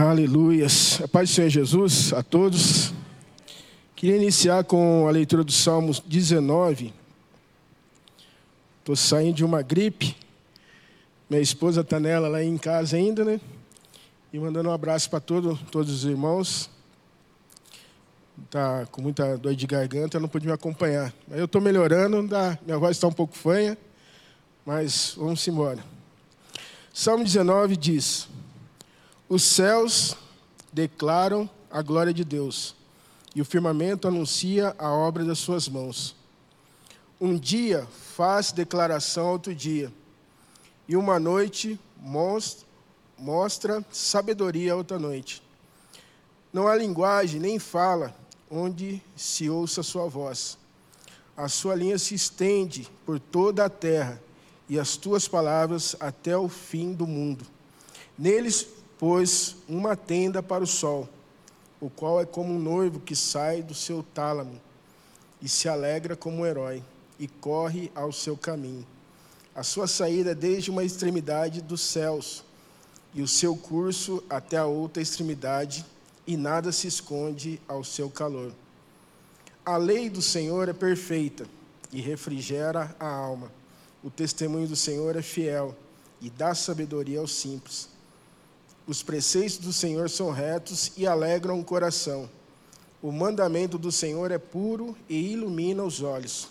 Aleluias. A paz do Senhor Jesus a todos. Queria iniciar com a leitura do Salmo 19. Estou saindo de uma gripe. Minha esposa está nela lá em casa ainda, né? E mandando um abraço para todo, todos os irmãos. Está com muita dor de garganta, não pude me acompanhar. Mas eu estou melhorando, minha voz está um pouco fanha, mas vamos embora. Salmo 19 diz: Os céus declaram a glória de Deus, e o firmamento anuncia a obra das suas mãos. Um dia faz declaração ao outro dia, e uma noite mostra, sabedoria outra noite. Não há linguagem nem fala onde se ouça a sua voz. A sua linha se estende por toda a terra e as tuas palavras até o fim do mundo. Neles pôs uma tenda para o sol, o qual é como um noivo que sai do seu tálamo e se alegra como um herói e corre ao seu caminho. A sua saída é desde uma extremidade dos céus e o seu curso até a outra extremidade, e nada se esconde ao seu calor. A lei do Senhor é perfeita e refrigera a alma. O testemunho do Senhor é fiel e dá sabedoria aos simples. Os preceitos do Senhor são retos e alegram o coração. O mandamento do Senhor é puro e ilumina os olhos.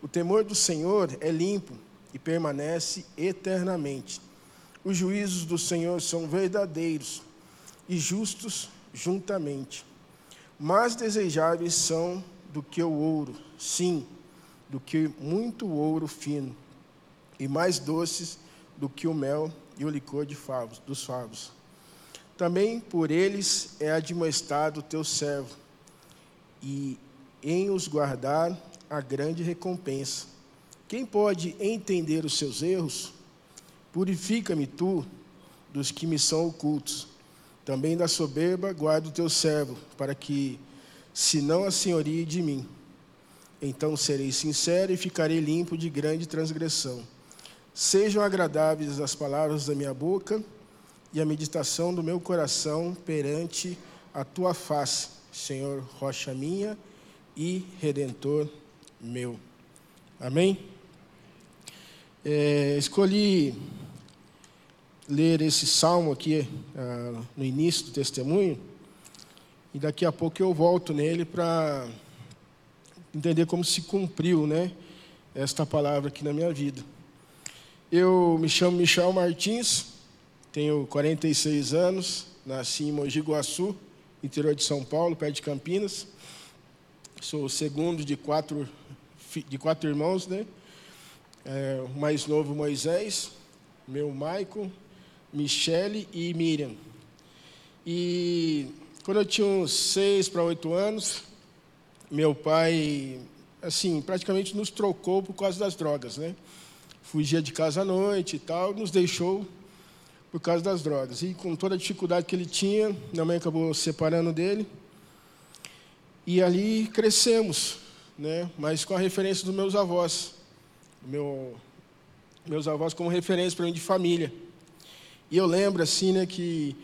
O temor do Senhor é limpo e permanece eternamente. Os juízos do Senhor são verdadeiros e justos juntamente. Mais desejáveis são do que o ouro, sim, do que muito ouro fino e mais doces do que o mel e o licor de favos, dos favos. Também por eles é admoestado o teu servo, e em os guardar a grande recompensa. Quem pode entender os seus erros? Purifica-me tu dos que me são ocultos. Também da soberba guarda o teu servo, para que se não a senhorie de mim. Então serei sincero e ficarei limpo de grande transgressão. Sejam agradáveis as palavras da minha boca e a meditação do meu coração perante a tua face, Senhor, rocha minha e redentor meu. Amém? É, escolhi ler esse salmo aqui ah, no início do testemunho e daqui a pouco eu volto nele para entender como se cumpriu, né, esta palavra aqui na minha vida. Eu me chamo Michel Martins, tenho 46 anos, nasci em Mogi Guaçu, interior de São Paulo, perto de Campinas. Sou o segundo de quatro, de quatro irmãos, né? É, o mais novo, Moisés, meu Maicon, Michele e Miriam. E quando eu tinha uns seis para oito anos, meu pai, assim, praticamente nos trocou por causa das drogas, né? fugia de casa à noite e tal, nos deixou por causa das drogas. E com toda a dificuldade que ele tinha, minha mãe acabou separando dele. E ali crescemos, né? mas com a referência dos meus avós. Meu, meus avós como referência para mim de família. E eu lembro assim, né, que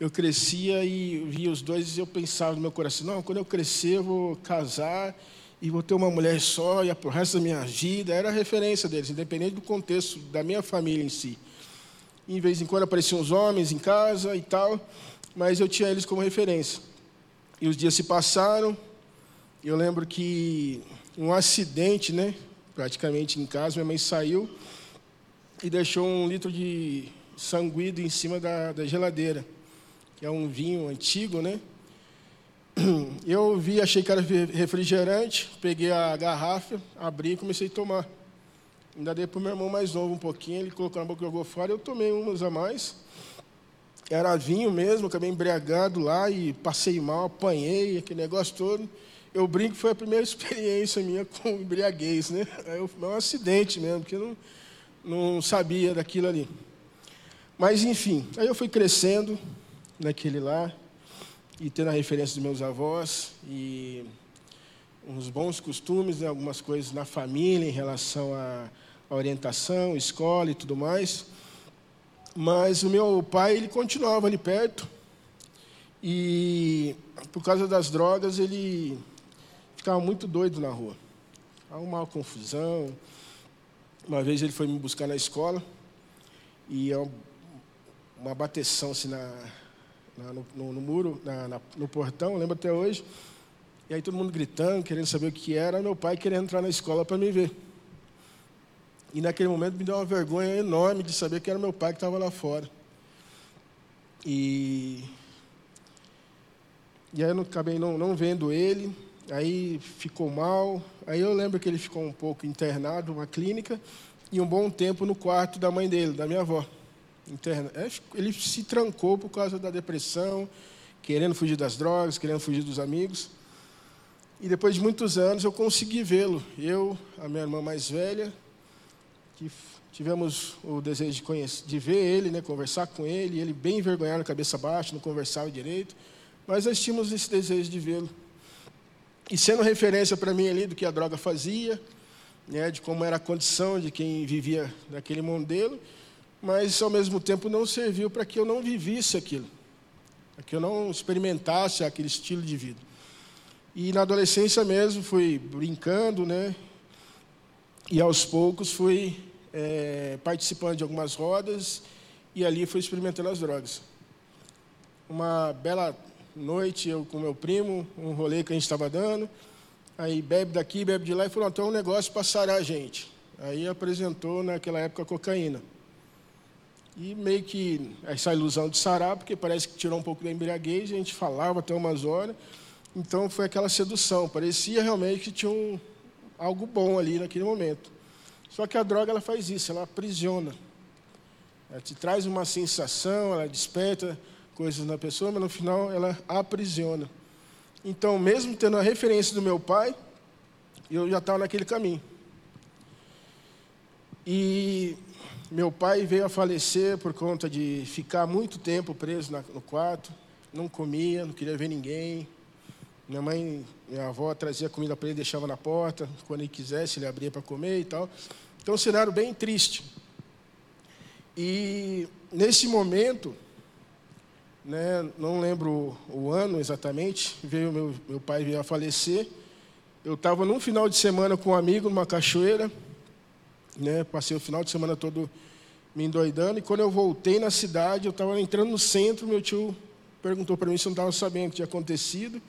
eu crescia e via os dois e eu pensava no meu coração, não, quando eu crescer eu vou casar e vou ter uma mulher só e o resto da minha vida. Era a referência deles, independente do contexto da minha família em si. Em vez em quando apareciam os homens em casa e tal, mas eu tinha eles como referência. E os dias se passaram, eu lembro que um acidente, né, praticamente em casa, minha mãe saiu e deixou um litro de sanguído em cima da, da geladeira, que é um vinho antigo, né? Eu vi, achei que era refrigerante, peguei a garrafa, abri e comecei a tomar. Ainda dei para o meu irmão mais novo um pouquinho, ele colocou na boca e jogou fora, eu tomei umas a mais. Era vinho mesmo, acabei embriagado lá e passei mal, apanhei, aquele negócio todo. Eu brinco que foi a primeira experiência minha com embriaguez, né? Foi um acidente mesmo, porque eu não, não sabia daquilo ali. Mas, enfim, aí eu fui crescendo naquele lá, e tendo a referência dos meus avós e uns bons costumes, né, algumas coisas na família em relação à, à orientação, escola e tudo mais. Mas o meu pai, ele continuava ali perto, E por causa das drogas, ele ficava muito doido na rua. Uma confusão. Uma vez ele foi me buscar na escola e é uma bateção assim na, na no, no, no, muro, na, na, no portão, lembro até hoje. E aí todo mundo gritando, querendo saber o que era, meu pai querendo entrar na escola para me ver. E naquele momento me deu uma vergonha enorme de saber que era meu pai que estava lá fora. E, e aí eu acabei não, não vendo ele, aí ficou mal. Aí eu lembro que ele ficou um pouco internado numa clínica e um bom tempo no quarto da mãe dele, da minha avó. Interna. É, ele se trancou por causa da depressão, querendo fugir das drogas, querendo fugir dos amigos. E depois de muitos anos eu consegui vê-lo. Eu, a minha irmã mais velha, que tivemos o desejo de, conhecer, de ver ele, né, conversar com ele, ele bem envergonhado, cabeça baixa, não conversava direito, mas nós tínhamos esse desejo de vê-lo. E sendo referência para mim ali do que a droga fazia, né, de como era a condição de quem vivia naquele modelo, mas ao mesmo tempo não serviu para que eu não vivisse aquilo, para que eu não experimentasse aquele estilo de vida. E na adolescência mesmo fui brincando, né? E aos poucos fui é, participando de algumas rodas e ali fui experimentando as drogas. Uma bela noite, eu com meu primo, um rolê que a gente estava dando, aí bebe daqui, bebe de lá e falou: então um negócio para sarar a gente. Aí apresentou naquela época cocaína. E meio que essa ilusão de sarar, porque parece que tirou um pouco da embriaguez, a gente falava até umas horas. Então foi aquela sedução, parecia realmente que tinha um, algo bom ali naquele momento. Só que a droga ela faz isso, ela aprisiona. Ela te traz uma sensação, ela desperta coisas na pessoa, mas no final ela aprisiona. Então, mesmo tendo a referência do meu pai, eu já estava naquele caminho. E meu pai veio a falecer por conta de ficar muito tempo preso no quarto, não comia, não queria ver ninguém, minha mãe, minha avó trazia comida para ele, deixava na porta, quando ele quisesse, ele abria para comer e tal. Então, um cenário bem triste. E nesse momento, né, não lembro o ano exatamente, veio meu, meu pai veio a falecer. Eu estava num final de semana com um amigo numa cachoeira, né, passei o final de semana todo me endoidando, e quando eu voltei na cidade, eu estava entrando no centro, meu tio perguntou para mim se eu não estava sabendo o que tinha acontecido.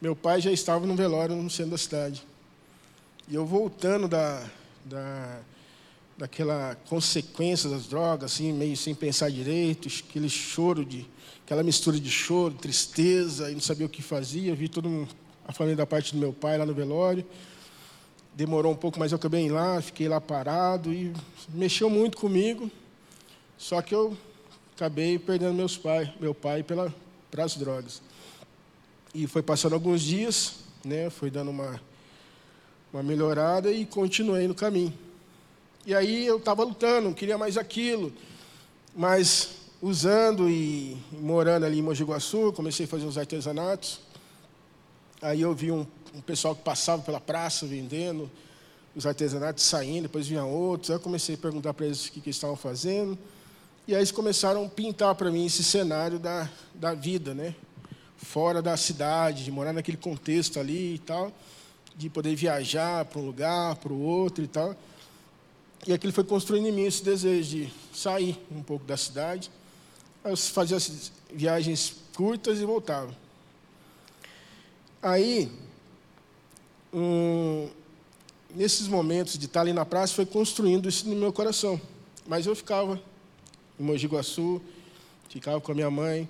Meu pai já estava no velório no centro da cidade. E eu voltando da, da, daquela consequência das drogas, assim, meio sem pensar direito, aquele choro, de, aquela mistura de choro, tristeza, e não sabia o que fazia. Vi toda a família da parte do meu pai lá no velório. Demorou um pouco, mas eu acabei lá, fiquei lá parado e mexeu muito comigo. Só que eu acabei perdendo meus pai, meu pai pela, para as drogas. E foi passando alguns dias, né, foi dando uma, uma melhorada e continuei no caminho. E aí eu estava lutando, queria mais aquilo, mas usando e, morando ali em Mogi Guaçu, comecei a fazer uns artesanatos. Aí eu vi um, um pessoal que passava pela praça vendendo os artesanatos saindo, depois vinha outros. Aí eu comecei a perguntar para eles o que, que estavam fazendo. E aí eles começaram a pintar para mim esse cenário da, da vida, né? fora da cidade, de morar naquele contexto ali e tal, de poder viajar para um lugar, para o outro e tal. E aquilo foi construindo em mim esse desejo de sair um pouco da cidade. Eu fazia viagens curtas e voltava. Aí, um, nesses momentos de estar ali na praça, foi construindo isso no meu coração. Mas eu ficava em Mogi Guaçu, ficava com a minha mãe,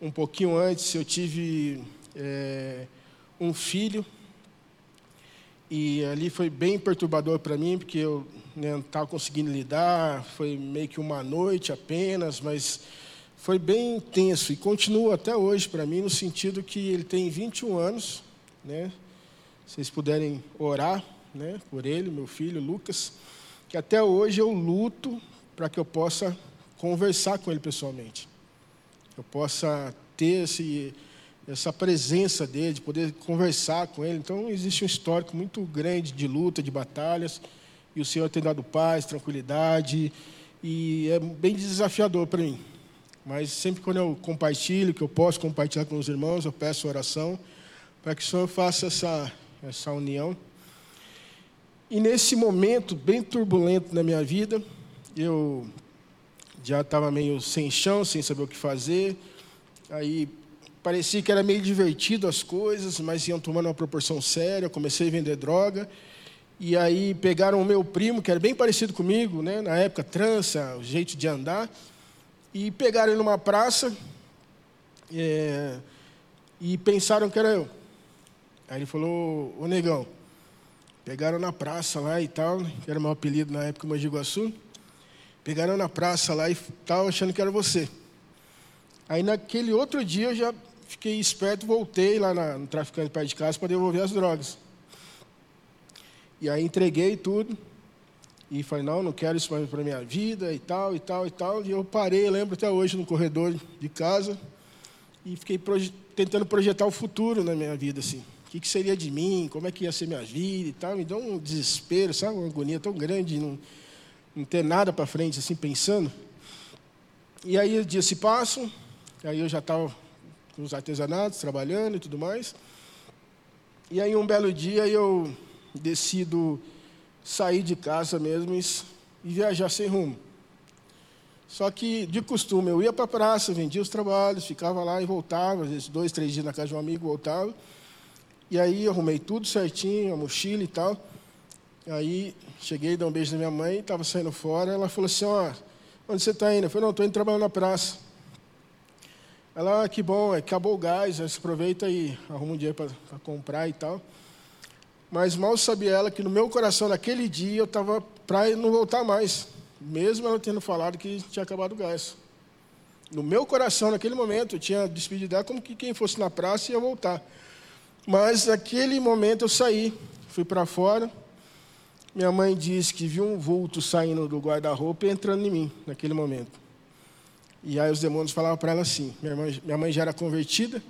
um pouquinho antes, eu tive é, um filho. E ali foi bem perturbador para mim, porque eu né, não estava conseguindo lidar. Foi meio que uma noite apenas, mas foi bem intenso. E continua até hoje para mim, no sentido que ele tem 21 anos. Né? Se vocês puderem orar né, por ele, meu filho Lucas, que até hoje eu luto para que eu possa conversar com ele pessoalmente eu possa ter esse, essa presença dele, de poder conversar com ele. Então, existe um histórico muito grande de luta, de batalhas, e o Senhor tem dado paz, tranquilidade, e é bem desafiador para mim. Mas sempre quando eu compartilho, que eu posso compartilhar com os irmãos, eu peço oração para que o Senhor faça essa, essa união. E nesse momento bem turbulento na minha vida, eu já estava meio sem chão, sem saber o que fazer. Aí parecia que era meio divertido as coisas, mas iam tomando uma proporção séria. Comecei a vender droga. E aí pegaram o meu primo, que era bem parecido comigo, né? na época, trança, o jeito de andar, e pegaram ele numa praça é, e pensaram que era eu. Aí ele falou, ô negão, pegaram na praça lá e tal, que era meu apelido na época, Mogi Guaçu, pegaram na praça lá e tal, achando que era você. Aí naquele outro dia eu já fiquei esperto, voltei lá na, no traficante perto de casa para devolver as drogas. E aí entreguei tudo. E falei, não, não quero isso mais para minha vida e tal, e tal, e tal. E eu parei, lembro até hoje, no corredor de casa. E fiquei proje tentando projetar o futuro na minha vida, assim. O que, que, seria de mim, como é que ia ser minha vida e tal. Me deu um desespero, sabe? Uma agonia tão grande, não, não ter nada para frente, assim, pensando. E aí os dias se passam, aí eu já estava os artesanatos, trabalhando e tudo mais. E aí um belo dia eu decido sair de casa mesmo e, viajar sem rumo. Só que, de costume, eu ia para a praça, vendia os trabalhos, ficava lá e voltava, às vezes dois, três dias na casa de um amigo, voltava. E aí arrumei tudo certinho, a mochila e tal. Aí cheguei, dei um beijo na minha mãe, estava saindo fora, ela falou assim, ó, onde você está indo? Eu falei, não, estou indo trabalhar na praça. Ela, ah, que bom, é, acabou o gás, aproveita e arruma um dinheiro para comprar e tal. Mas mal sabia ela que no meu coração, naquele dia, eu estava para não voltar mais. Mesmo ela tendo falado que tinha acabado o gás. No meu coração, naquele momento, eu tinha despedido dela como que quem fosse na praça ia voltar. Mas naquele momento eu saí, fui para fora. Minha mãe disse que viu um vulto saindo do guarda-roupa e entrando em mim, naquele momento. E aí os demônios falavam para ela assim: minha mãe, minha mãe já era convertida,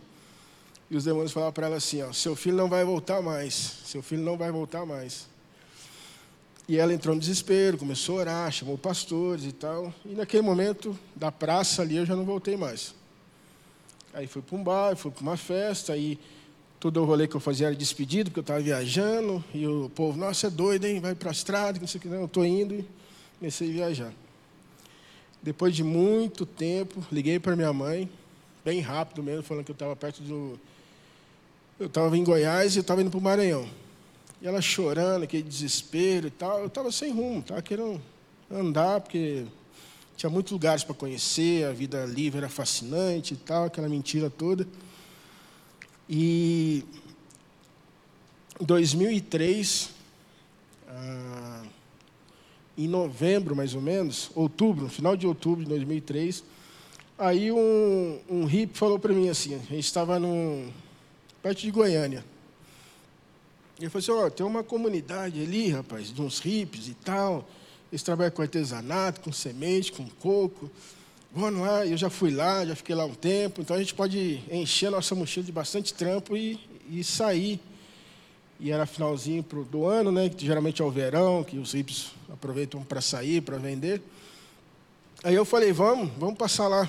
e os demônios falavam para ela assim: ó, seu filho não vai voltar mais, seu filho não vai voltar mais. E ela entrou no desespero, começou a orar, chamou pastores e tal. E naquele momento, da praça ali, eu já não voltei mais. Aí fui para um bar, fui para uma festa, aí todo o rolê que eu fazia era despedido, porque eu estava viajando, e o povo, nossa, é doido, hein? Vai para a estrada, não sei o que, não, eu estou indo, e comecei a viajar. Depois de muito tempo, liguei para minha mãe, bem rápido mesmo, falando que eu estava perto do, eu estava em Goiás e eu estava indo para o Maranhão. E ela chorando, aquele desespero e tal. Eu estava sem rumo, estava querendo andar, porque tinha muitos lugares para conhecer, a vida livre era fascinante e tal, aquela mentira toda. E em 2003, ah, em novembro mais ou menos, outubro, final de outubro de 2003, aí um, um hippie falou para mim assim, a gente estava num, perto de Goiânia. Ele falou assim, ó, oh, tem uma comunidade ali, rapaz, de uns hippies e tal. Eles trabalham com artesanato, com semente, com coco. Vamos lá, eu já fui lá, já fiquei lá um tempo. Então a gente pode encher a nossa mochila de bastante trampo e, e sair. E era finalzinho do ano, né? Que geralmente é o verão, que os hippies aproveitam para sair, para vender. Aí eu falei, vamos, vamos passar lá.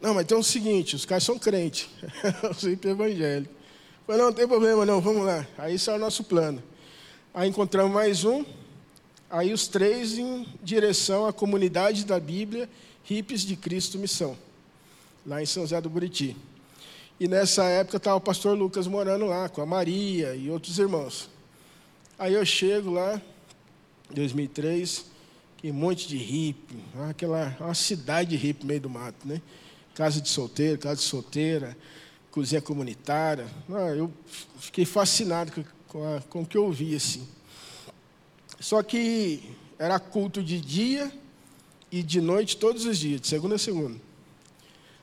Não, mas tem o seguinte, os caras são crentes, os hippies evangélicos. Falei, não, não tem problema não, vamos lá. Aí é o nosso plano. Aí encontramos mais um, aí os três em direção à comunidade da Bíblia, Hippies de Cristo Missão, lá em São José do Buriti. E nessa época estava o pastor Lucas morando lá, com a Maria e outros irmãos. Aí eu chego lá, em 2003, que um monte de hippie, aquela, uma cidade de hippie no meio do mato, né? Casa de solteiro, casa de solteira, cozinha comunitária. Ah, eu fiquei fascinado com, a, com o que eu ouvi assim. Só que era culto de dia e de noite todos os dias, de segunda a segunda.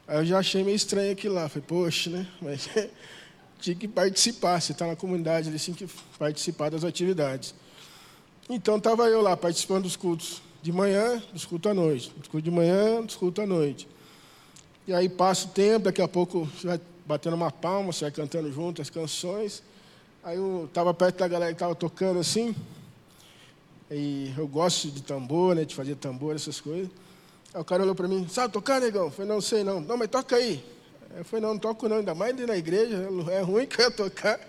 Aí eu já achei meio estranho aquilo lá. Falei, poxa, né? Mas tinha que participar. Você está na comunidade, ele tinha que participar das atividades. Então estava eu lá participando dos cultos de manhã, dos cultos à noite. Dos cultos de manhã, dos cultos à noite. E aí passa o tempo, daqui a pouco vai batendo uma palma, você vai cantando junto as canções. Aí eu estava perto da galera que estava tocando assim. E eu gosto de tambor, né, de fazer tambor, essas coisas. Aí o cara olhou para mim, sabe tocar, negão? Eu falei, não sei não. Não, mas toca aí. Eu falei, não, não toco não, ainda mais na igreja, é ruim que eu ia tocar.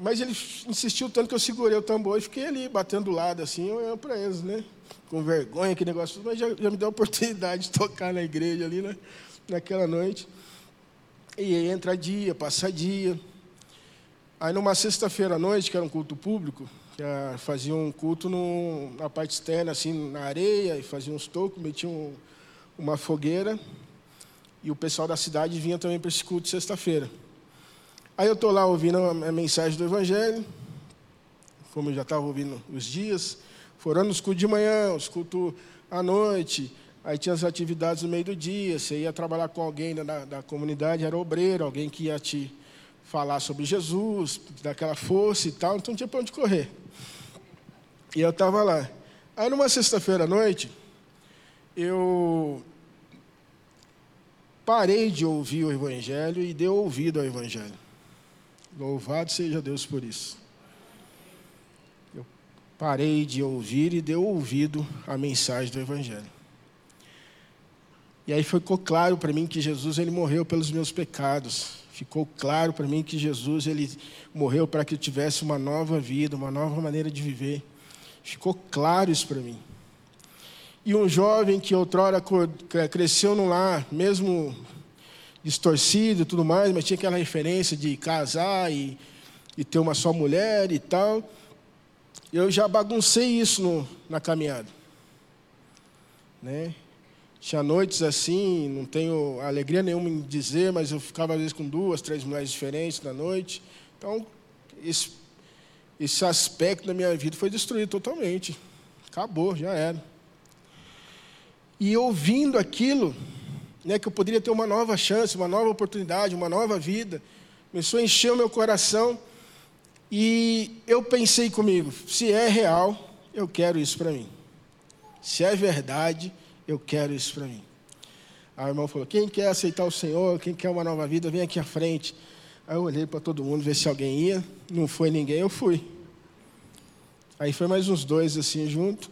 Mas ele insistiu tanto que eu segurei o tambor e fiquei ali, batendo do lado, assim, olhando para eles, né? Com vergonha, que negócio, mas já, já, me deu a oportunidade de tocar na igreja ali, né? Naquela noite. E aí entra dia, passa dia. Aí numa sexta-feira à noite, que era um culto público, que fazia um culto no, na parte externa, assim, na areia, e fazia uns tocos, metia um, uma fogueira, e o pessoal da cidade vinha também para esse culto sexta-feira. Aí eu estou lá ouvindo a mensagem do Evangelho, como eu já estava ouvindo os dias, foram os cultos de manhã, os cultos à noite, aí tinha as atividades no meio do dia, você ia trabalhar com alguém da, da comunidade, era obreiro, alguém que ia te falar sobre Jesus, daquela força e tal, então não tinha para onde correr. E eu estava lá. Aí numa sexta-feira à noite, eu parei de ouvir o Evangelho e dei ouvido ao Evangelho. Louvado seja Deus por isso. Eu parei de ouvir e dei ouvido à mensagem do Evangelho. E aí ficou claro para mim que Jesus ele morreu pelos meus pecados. Ficou claro para mim que Jesus ele morreu para que eu tivesse uma nova vida, uma nova maneira de viver. Ficou claro isso para mim. E um jovem que outrora cresceu no lar, mesmo distorcido e tudo mais, mas tinha aquela referência de casar e, e ter uma só mulher e tal. Eu já baguncei isso no, na caminhada. Né? Tinha noites assim, não tenho alegria nenhuma em dizer, mas eu ficava às vezes com duas, três mulheres diferentes na noite. Então, esse, esse aspecto da minha vida foi destruído totalmente. Acabou, já era. E ouvindo aquilo, né, que eu poderia ter uma nova chance, uma nova oportunidade, uma nova vida. Começou a encher o meu coração e eu pensei comigo: se é real, eu quero isso para mim. Se é verdade, eu quero isso para mim. Aí o irmão falou: quem quer aceitar o Senhor, quem quer uma nova vida, vem aqui à frente. Aí eu olhei para todo mundo, ver se alguém ia. Não foi ninguém, eu fui. Aí foi mais uns dois assim junto.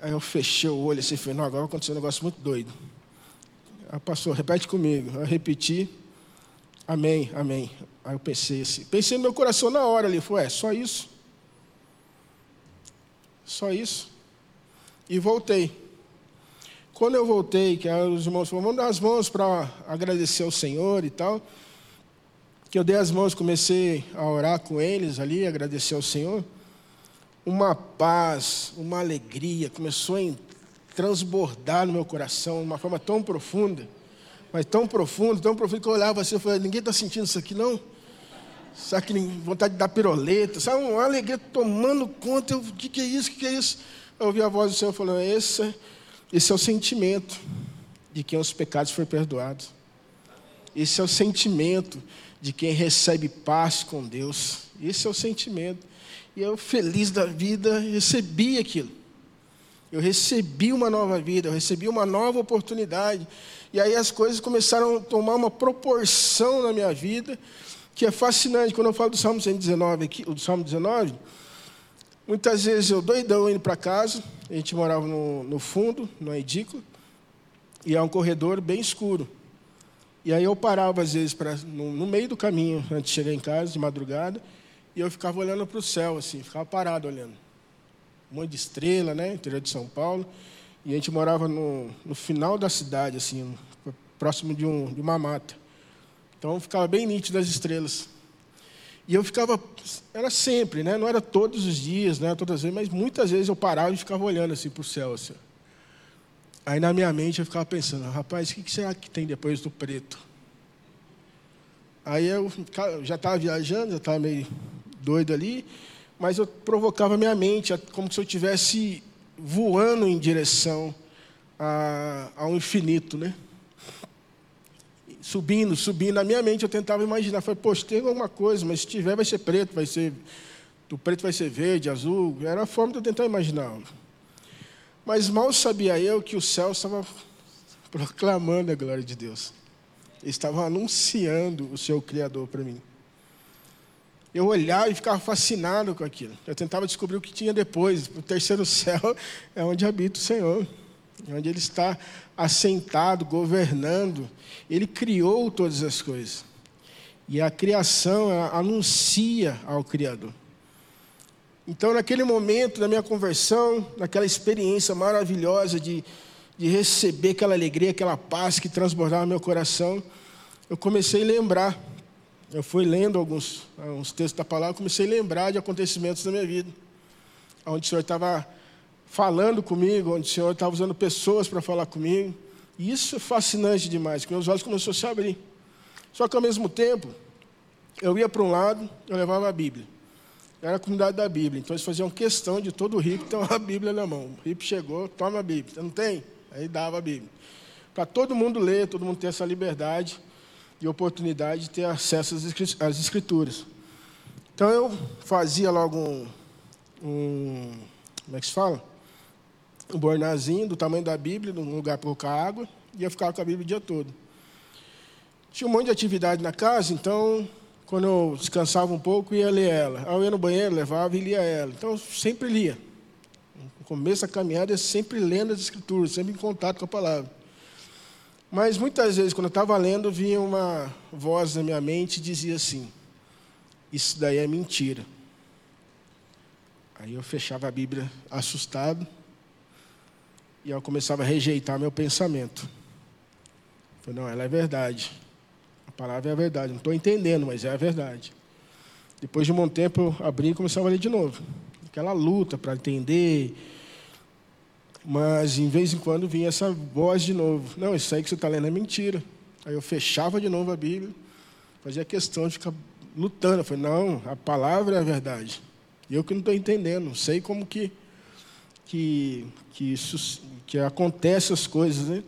Aí eu fechei o olho assim, falei, não, agora aconteceu um negócio muito doido. Aí pastor, repete comigo. Eu repeti. Amém, amém. Aí eu pensei assim. Pensei no meu coração na hora ali. Foi, é, só isso. Só isso. E voltei. Quando eu voltei, que os irmãos falaram, vamos dar as mãos para agradecer ao Senhor e tal. Que eu dei as mãos, comecei a orar com eles ali, agradecer ao Senhor. Uma paz, uma alegria começou a transbordar no meu coração de uma forma tão profunda, mas tão profunda, tão profunda, que eu olhava assim e falei, ninguém está sentindo isso aqui não? Sabe que vontade de dar piroleta, sabe, uma alegria tomando conta, o que, que é isso, o que, que é isso? Eu ouvi a voz do Senhor falando, esse, esse é o sentimento de quem os pecados foram perdoados. Esse é o sentimento de quem recebe paz com Deus. Esse é o sentimento. E eu, feliz da vida, recebi aquilo. Eu recebi uma nova vida, eu recebi uma nova oportunidade. E aí as coisas começaram a tomar uma proporção na minha vida que é fascinante. Quando eu falo do Salmo 119 aqui, do Salmo 19, muitas vezes eu doidão indo para casa, a gente morava no, no fundo, no edícula, e é um corredor bem escuro. E aí eu parava às vezes pra, no, no meio do caminho, antes de chegar em casa, de madrugada, e eu ficava olhando para o céu, assim, ficava parado olhando um monte de estrela, né? Interior de São Paulo. E a gente morava no, no final da cidade, assim, próximo de, um, de uma mata. Então ficava bem nítido as estrelas. E eu ficava, era sempre, né? Não era todos os dias, né? Todas as vezes, mas muitas vezes eu parava e ficava olhando assim para o céu. Assim. Aí na minha mente eu ficava pensando, rapaz, o que será que tem depois do preto? Aí eu já estava viajando, já estava meio doido ali mas eu provocava minha mente como se eu estivesse voando em direção a, ao infinito, né? Subindo, subindo. Na minha mente eu tentava imaginar, falei, poxa, tem alguma coisa, mas se tiver vai ser preto, vai ser. Do preto vai ser verde, azul. Era a forma de eu tentar imaginar. Mas mal sabia eu que o céu estava proclamando a glória de Deus. Estava anunciando o seu Criador para mim eu olhava e ficava fascinado com aquilo. Eu tentava descobrir o que tinha depois. O terceiro céu é onde habita o Senhor. Onde Ele está assentado, governando. Ele criou todas as coisas. E a criação anuncia ao Criador. Então, naquele momento da minha conversão, naquela experiência maravilhosa de, de receber aquela alegria, aquela paz que transbordava meu coração, eu comecei a lembrar. Eu fui lendo alguns, alguns textos da palavra, comecei a lembrar de acontecimentos da minha vida, onde o Senhor estava falando comigo, onde o Senhor estava usando pessoas para falar comigo. E isso é fascinante demais, porque meus olhos começaram a se abrir. Só que ao mesmo tempo, eu ia para um lado, eu levava a Bíblia. Era a comunidade da Bíblia, então eles faziam questão de todo hippie ter uma Bíblia na mão. O hippie chegou, toma a Bíblia. Não tem? Aí dava a Bíblia. Para todo mundo ler, todo mundo ter essa liberdade e oportunidade de ter acesso às Escrituras. Então eu fazia logo um, um como é que se fala? Um bornazinho do tamanho da Bíblia, num lugar para colocar água, e ia ficar com a Bíblia o dia todo. Tinha um monte de atividade na casa, então, quando eu descansava um pouco, ia ler ela. Aí eu ia no banheiro, levava e lia ela. Então, eu sempre lia. No começo da caminhada, eu sempre lendo as Escrituras, sempre em contato com a palavra. Mas muitas vezes, quando eu estava lendo, vinha uma voz na minha mente e dizia assim: Isso daí é mentira. Aí eu fechava a Bíblia assustado e eu começava a rejeitar meu pensamento. Eu falei, não, ela é verdade. A palavra é a verdade. Não estou entendendo, mas é a verdade. Depois de um bom tempo, eu abri e começava a ler de novo. Aquela luta para entender. Mas, em vez em quando, vinha essa voz de novo. Não, isso aí que você está lendo é mentira. Aí eu fechava de novo a Bíblia. Fazia questão de ficar lutando. Eu falei, não, a palavra é a verdade. Eu que não estou entendendo. Não sei como que, que, que isso que acontece as coisas, né?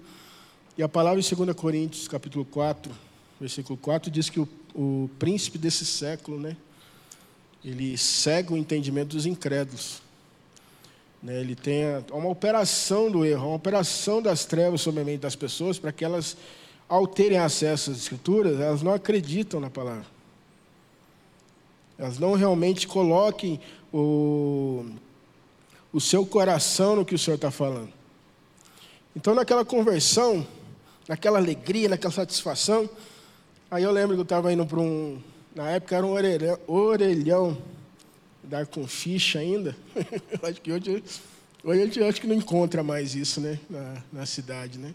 E a palavra em 2 Coríntios, capítulo 4, versículo 4, diz que o, o príncipe desse século, né? Ele cega o entendimento dos incrédulos. Né? Ele tem uma operação do erro, uma operação das trevas sobre a mente das pessoas para que elas, ao terem acesso às escrituras, elas não acreditam na palavra. Elas não realmente coloquem o, o seu coração no que o Senhor está falando. Então, naquela conversão, naquela alegria, naquela satisfação, aí eu lembro que eu estava indo para um. Na época era um orelhão, orelhão dar com ficha ainda. acho que hoje, hoje a gente acho que não encontra mais isso né, na, na cidade. Né?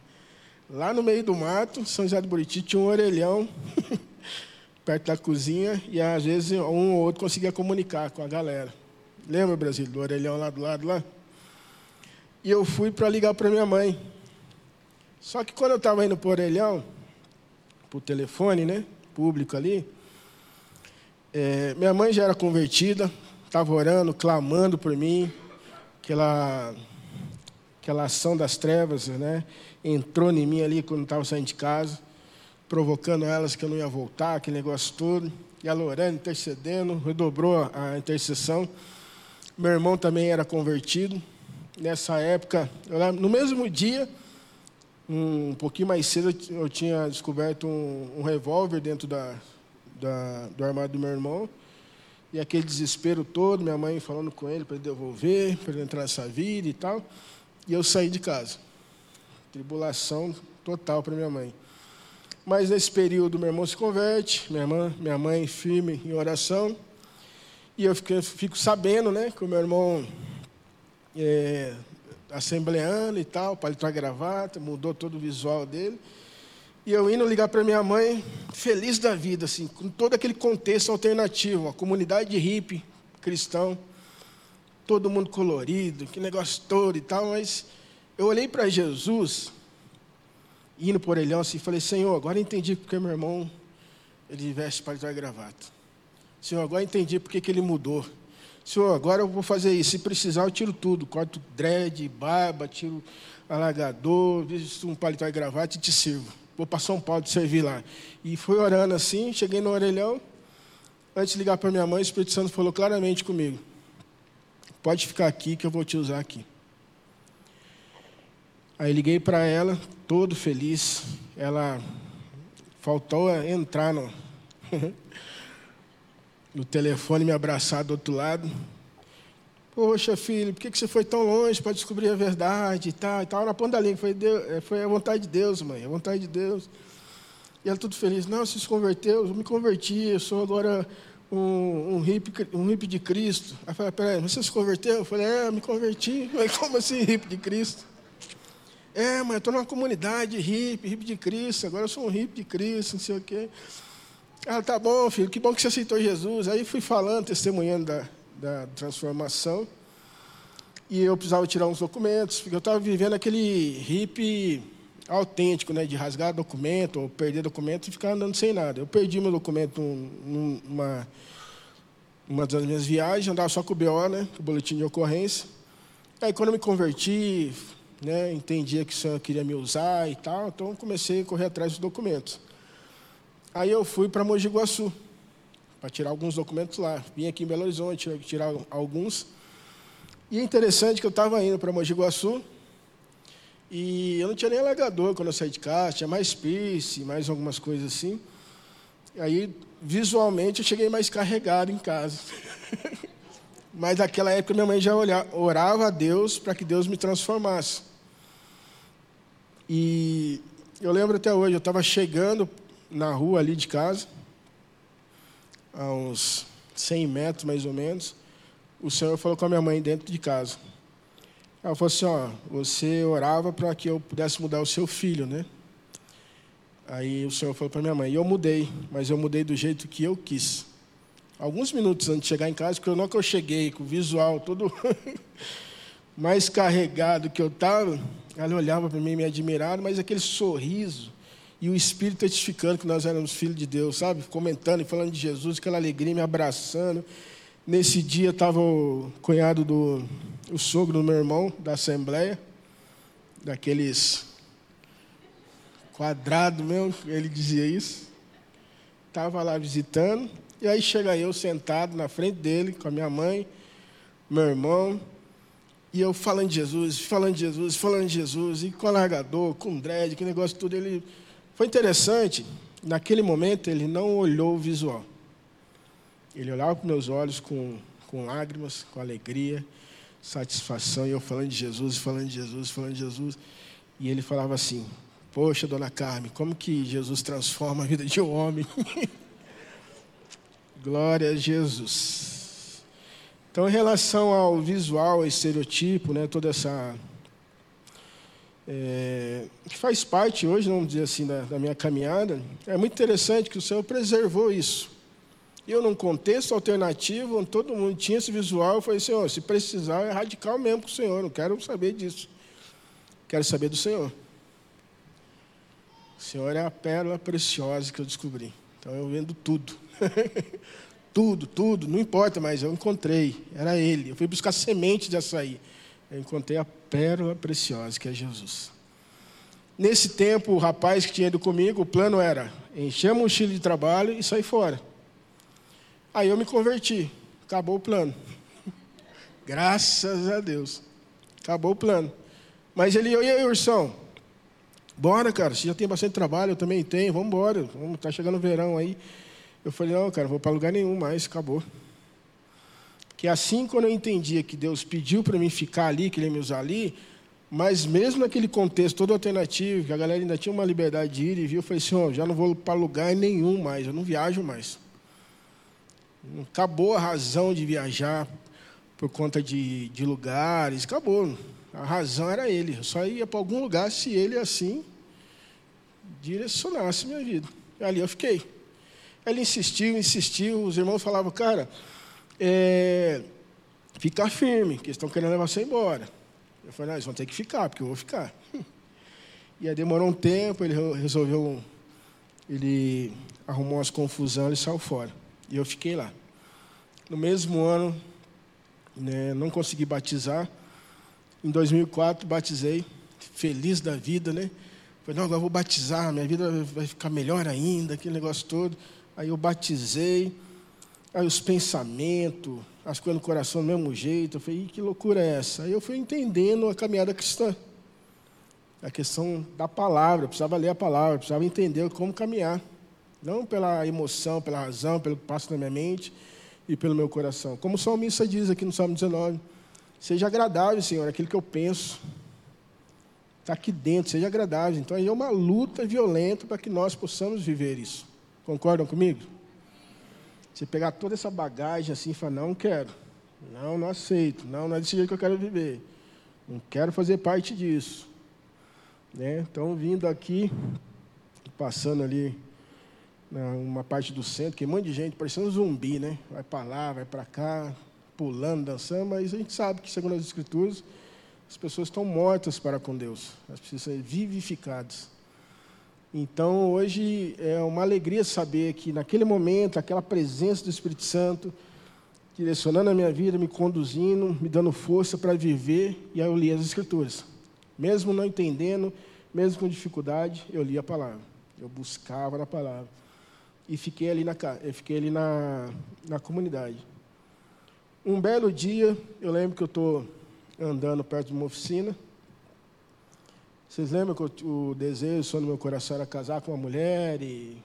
Lá no meio do mato, São José do Buriti, tinha um orelhão perto da cozinha e às vezes um ou outro conseguia comunicar com a galera. Lembra, Brasil, do orelhão lá do lado lá? E eu fui para ligar para minha mãe. Só que quando eu estava indo para o orelhão, para o telefone, né? Público ali, é, minha mãe já era convertida, estava orando, clamando por mim, aquela, aquela ação das trevas, né? Entrou em mim ali quando estava saindo de casa, provocando elas que eu não ia voltar, aquele negócio todo. E ela orando, intercedendo, redobrou a intercessão. Meu irmão também era convertido. Nessa época, no mesmo dia, um pouquinho mais cedo, eu tinha descoberto um, um revólver dentro da, da, do armário do meu irmão. E aquele desespero todo, minha mãe falando com ele para ele devolver, para ele entrar nessa vida e tal. E eu saí de casa. Tribulação total para minha mãe. Mas nesse período, meu irmão se converte, minha, irmã, minha mãe firme em oração. E eu fico, fico sabendo né, que o meu irmão é, assembleando e tal, paletó e gravata, mudou todo o visual dele. E eu indo ligar para minha mãe, feliz da vida, assim, com todo aquele contexto alternativo, uma comunidade de hippie, cristão, todo mundo colorido, que negócio todo e tal, mas eu olhei para Jesus, indo por orelhão assim, e falei, Senhor, agora entendi porque meu irmão, ele veste paletó e gravata. Senhor, agora entendi porque que ele mudou. Senhor, agora eu vou fazer isso. Se precisar, eu tiro tudo. Corto dread, barba, tiro alagador, visto um paletó e gravata e te sirvo. Vou para São Paulo te servir lá. E fui orando assim, cheguei no orelhão. Antes de ligar para minha mãe, o Espírito Santo falou claramente comigo: Pode ficar aqui que eu vou te usar aqui. Aí liguei para ela, todo feliz. Ela faltou entrar no. no telefone, me abraçar do outro lado. Poxa, filho, por que você foi tão longe para descobrir a verdade e tal? E tal na ponta da língua. Foi, Deus, é, foi a vontade de Deus, mãe, a vontade de Deus. E ela tudo feliz. Não, você se converteu, eu me converti, eu sou agora um, um, hippie, um hippie de Cristo. Aí eu falei, peraí, você se converteu? Eu falei, é, eu me converti. Mas como assim hippie de Cristo? É, mas eu estou numa comunidade hippie, hippie de Cristo, agora eu sou um hippie de Cristo, não sei o quê. Ah, tá bom, filho, que bom que você aceitou Jesus. Aí fui falando, testemunhando da, da transformação. E eu precisava tirar uns documentos, porque eu estava vivendo aquele hippie autêntico, né, de rasgar documento, ou perder documento e ficar andando sem nada. Eu perdi meu documento numa uma das minhas viagens, andava só com o BO, né, com o boletim de ocorrência. Aí, quando eu me converti, né, entendia que o Senhor queria me usar e tal, então comecei a correr atrás dos documentos. Aí eu fui para Mogi Guaçu, para tirar alguns documentos lá. Vim aqui em Belo Horizonte tirar alguns. E é interessante que eu estava indo para Mogi Guaçu, e eu não tinha nem alegador quando eu saí de casa, tinha mais piercing, mais algumas coisas assim. Aí, visualmente, eu cheguei mais carregado em casa. Mas naquela época minha mãe já orava a Deus para que Deus me transformasse. E eu lembro até hoje, eu estava chegando na rua ali de casa, a uns 100 metros mais ou menos, o Senhor falou com a minha mãe dentro de casa. Ela falou assim, ó, você orava para que eu pudesse mudar o seu filho, né? Aí o Senhor falou para minha mãe, e eu mudei, mas eu mudei do jeito que eu quis. Alguns minutos antes de chegar em casa, porque na hora que eu cheguei, com o visual todo mais carregado que eu estava, ela olhava para mim me admirava, mas aquele sorriso e o Espírito testificando que nós éramos filhos de Deus, sabe? Comentando e falando de Jesus, aquela alegria, me abraçando. Nesse dia estava o cunhado do o sogro do meu irmão da Assembleia, daqueles quadrado mesmo, ele dizia isso. Estava lá visitando, e aí chega eu sentado na frente dele, com a minha mãe, meu irmão, e eu falando de Jesus, falando de Jesus, falando de Jesus, e com alargador, com dread, que negócio tudo. Ele foi interessante, naquele momento ele não olhou o visual. Ele olhava para meus olhos com, com lágrimas, com alegria, satisfação, e eu falando de Jesus, falando de Jesus, falando de Jesus. E ele falava assim: Poxa, dona Carmen, como que Jesus transforma a vida de um homem? Glória a Jesus. Então, em relação ao visual, ao estereotipo, né, toda essa. É, que faz parte hoje, vamos dizer assim, da, da, minha caminhada, é muito interessante que o Senhor preservou isso. Eu, num contexto alternativo, onde todo mundo tinha esse visual, eu falei, Senhor, se precisar, é radical mesmo com o Senhor, não quero saber disso. Quero saber do Senhor. O Senhor é a pérola preciosa que eu descobri. Então, eu vendo tudo. Tudo, tudo, não importa, mas eu encontrei, era ele. Eu fui buscar semente de açaí. Eu encontrei a pérola preciosa, que é Jesus. Nesse tempo, o rapaz que tinha ido comigo, o plano era encher a mochila de trabalho e sair fora. Aí eu me converti, acabou o plano. Graças a Deus. Acabou o plano. Mas ele, e aí, Ursão? Bora, cara, você já tem bastante trabalho, eu também tenho, vamos embora. Vamos, tá chegando o verão aí. Eu falei, não, cara, não vou para lugar nenhum mais, acabou. Que assim, quando eu entendia que Deus pediu para mim ficar ali, que Ele me usar ali, mas mesmo naquele contexto todo alternativo, que a galera ainda tinha uma liberdade de ir e vir, eu falei assim, oh, já não vou para lugar nenhum mais, eu não viajo mais. Acabou a razão de viajar por conta de, de lugares, acabou. A razão era ele. Eu só ia para algum lugar se ele assim direcionasse minha vida. E ali eu fiquei. Ele insistiu, insistiu, os irmãos falavam, cara, é, fica firme, que eles estão querendo levar você embora. Eu falei, não, eles vão ter que ficar, porque eu vou ficar. E aí demorou um tempo, ele resolveu, ele arrumou umas confusões e saiu fora. E eu fiquei lá. No mesmo ano, né, não consegui batizar. Em 2004, batizei, feliz da vida, né? Falei, não, agora vou batizar, minha vida vai ficar melhor ainda, aquele negócio todo. Aí eu batizei, aí os pensamentos, as coisas no coração do mesmo jeito. Eu falei, que loucura é essa? Aí eu fui entendendo a caminhada cristã. A questão da palavra, eu precisava ler a palavra, eu precisava entender como caminhar. Não pela emoção, pela razão, pelo que passa na minha mente e pelo meu coração. Como o salmista diz aqui no Salmo 19, Seja agradável, Senhor, aquilo que eu penso. Está aqui dentro, seja agradável. Então é uma luta violenta para que nós possamos viver isso. Concordam comigo? Você pegar toda essa bagagem assim e falar, não quero, não, não aceito, não, não é desse jeito que eu quero viver. Não quero fazer parte disso. Né? Então, vindo aqui, passando ali uma parte do centro, que um monte de gente, parecendo um zumbi, né? Vai para lá, vai para cá, pulando, dançando, mas a gente sabe que, segundo as Escrituras, as pessoas estão mortas para com Deus, elas precisam ser vivificadas. Então, hoje é uma alegria saber que, naquele momento, aquela presença do Espírito Santo, direcionando a minha vida, me conduzindo, me dando força para viver, e aí eu li as Escrituras. Mesmo não entendendo, mesmo com dificuldade, eu li a palavra. Eu buscava na palavra. E fiquei ali na, fiquei ali na, na comunidade. Um belo dia, eu lembro que eu estou andando perto de uma oficina. Vocês lembram que o desejo só no meu coração era casar com uma mulher e,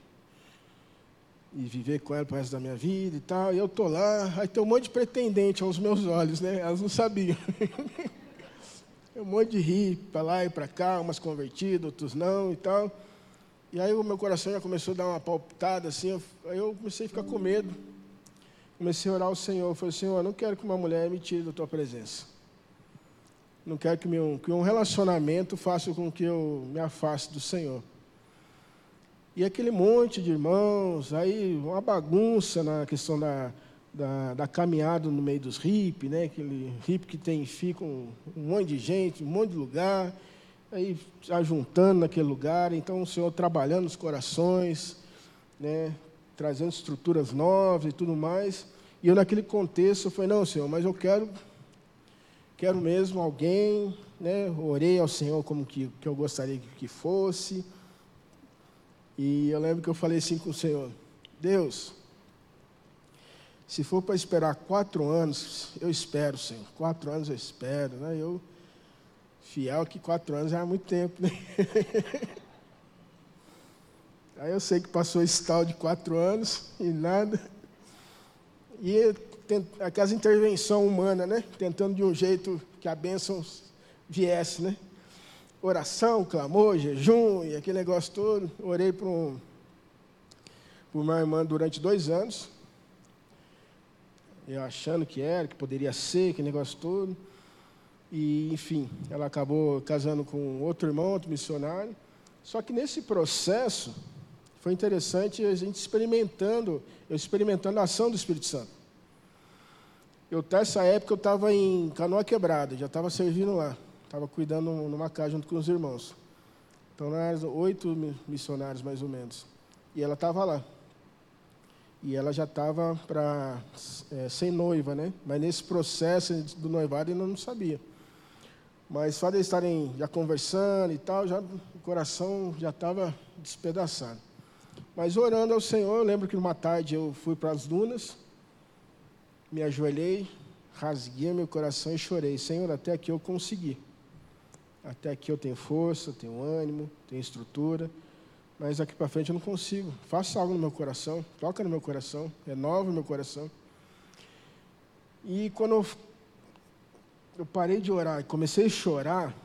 e viver com ela para o resto da minha vida e tal. E eu estou lá, aí tem um monte de pretendente aos meus olhos, né? Elas não sabiam. um monte de rir para lá e para cá, umas convertidas, outros não e tal. E aí o meu coração já começou a dar uma palpitada assim, aí eu comecei a ficar com medo. Comecei a orar ao Senhor, eu falei, Senhor, eu não quero que uma mulher me tire da tua presença. Não quero que, meu, que um relacionamento faça com que eu me afaste do Senhor. E aquele monte de irmãos, aí uma bagunça na questão da, da, da caminhada no meio dos hippies, né? aquele hippie que tem, fica um, um monte de gente, um monte de lugar aí ajuntando naquele lugar, então o Senhor trabalhando os corações, né, trazendo estruturas novas e tudo mais. E eu naquele contexto eu falei, não, Senhor, mas eu quero, quero mesmo alguém, né, orei ao Senhor como que, que eu gostaria que fosse. E eu lembro que eu falei assim com o Senhor, Deus, se for para esperar quatro anos, eu espero, Senhor. Quatro anos eu espero, né? Eu Fiel que quatro anos já é muito tempo, né? Aí eu sei que passou esse tal de quatro anos e nada. E aquelas intervenção humana, né? Tentando de um jeito que a bênção viesse, né? Oração, clamor, jejum e aquele negócio todo. Orei para um, uma irmã durante dois anos. Eu achando que era, que poderia ser, aquele negócio todo. E, enfim, ela acabou casando com outro irmão, outro missionário. Só que nesse processo, foi interessante a gente experimentando, eu experimentando a ação do Espírito Santo. Eu, nessa época, eu estava em Canoa Quebrada, já estava servindo lá. Estava cuidando numa casa junto com os irmãos. Então, nós oito missionários, mais ou menos. E ela estava lá. E ela já estava para é, sem noiva, né? Mas nesse processo do noivado, ainda não sabia. Mas só de estarem já conversando e tal, já o coração já estava despedaçado. Mas orando ao Senhor, eu lembro que numa tarde eu fui para as dunas, me ajoelhei, rasguei meu coração e chorei. Senhor, até aqui eu consegui. Até aqui eu tenho força, tenho ânimo, tenho estrutura, mas aqui para frente eu não consigo. Faça algo no meu coração, toca no meu coração, renova o meu coração. E quando eu eu parei de orar e comecei a chorar,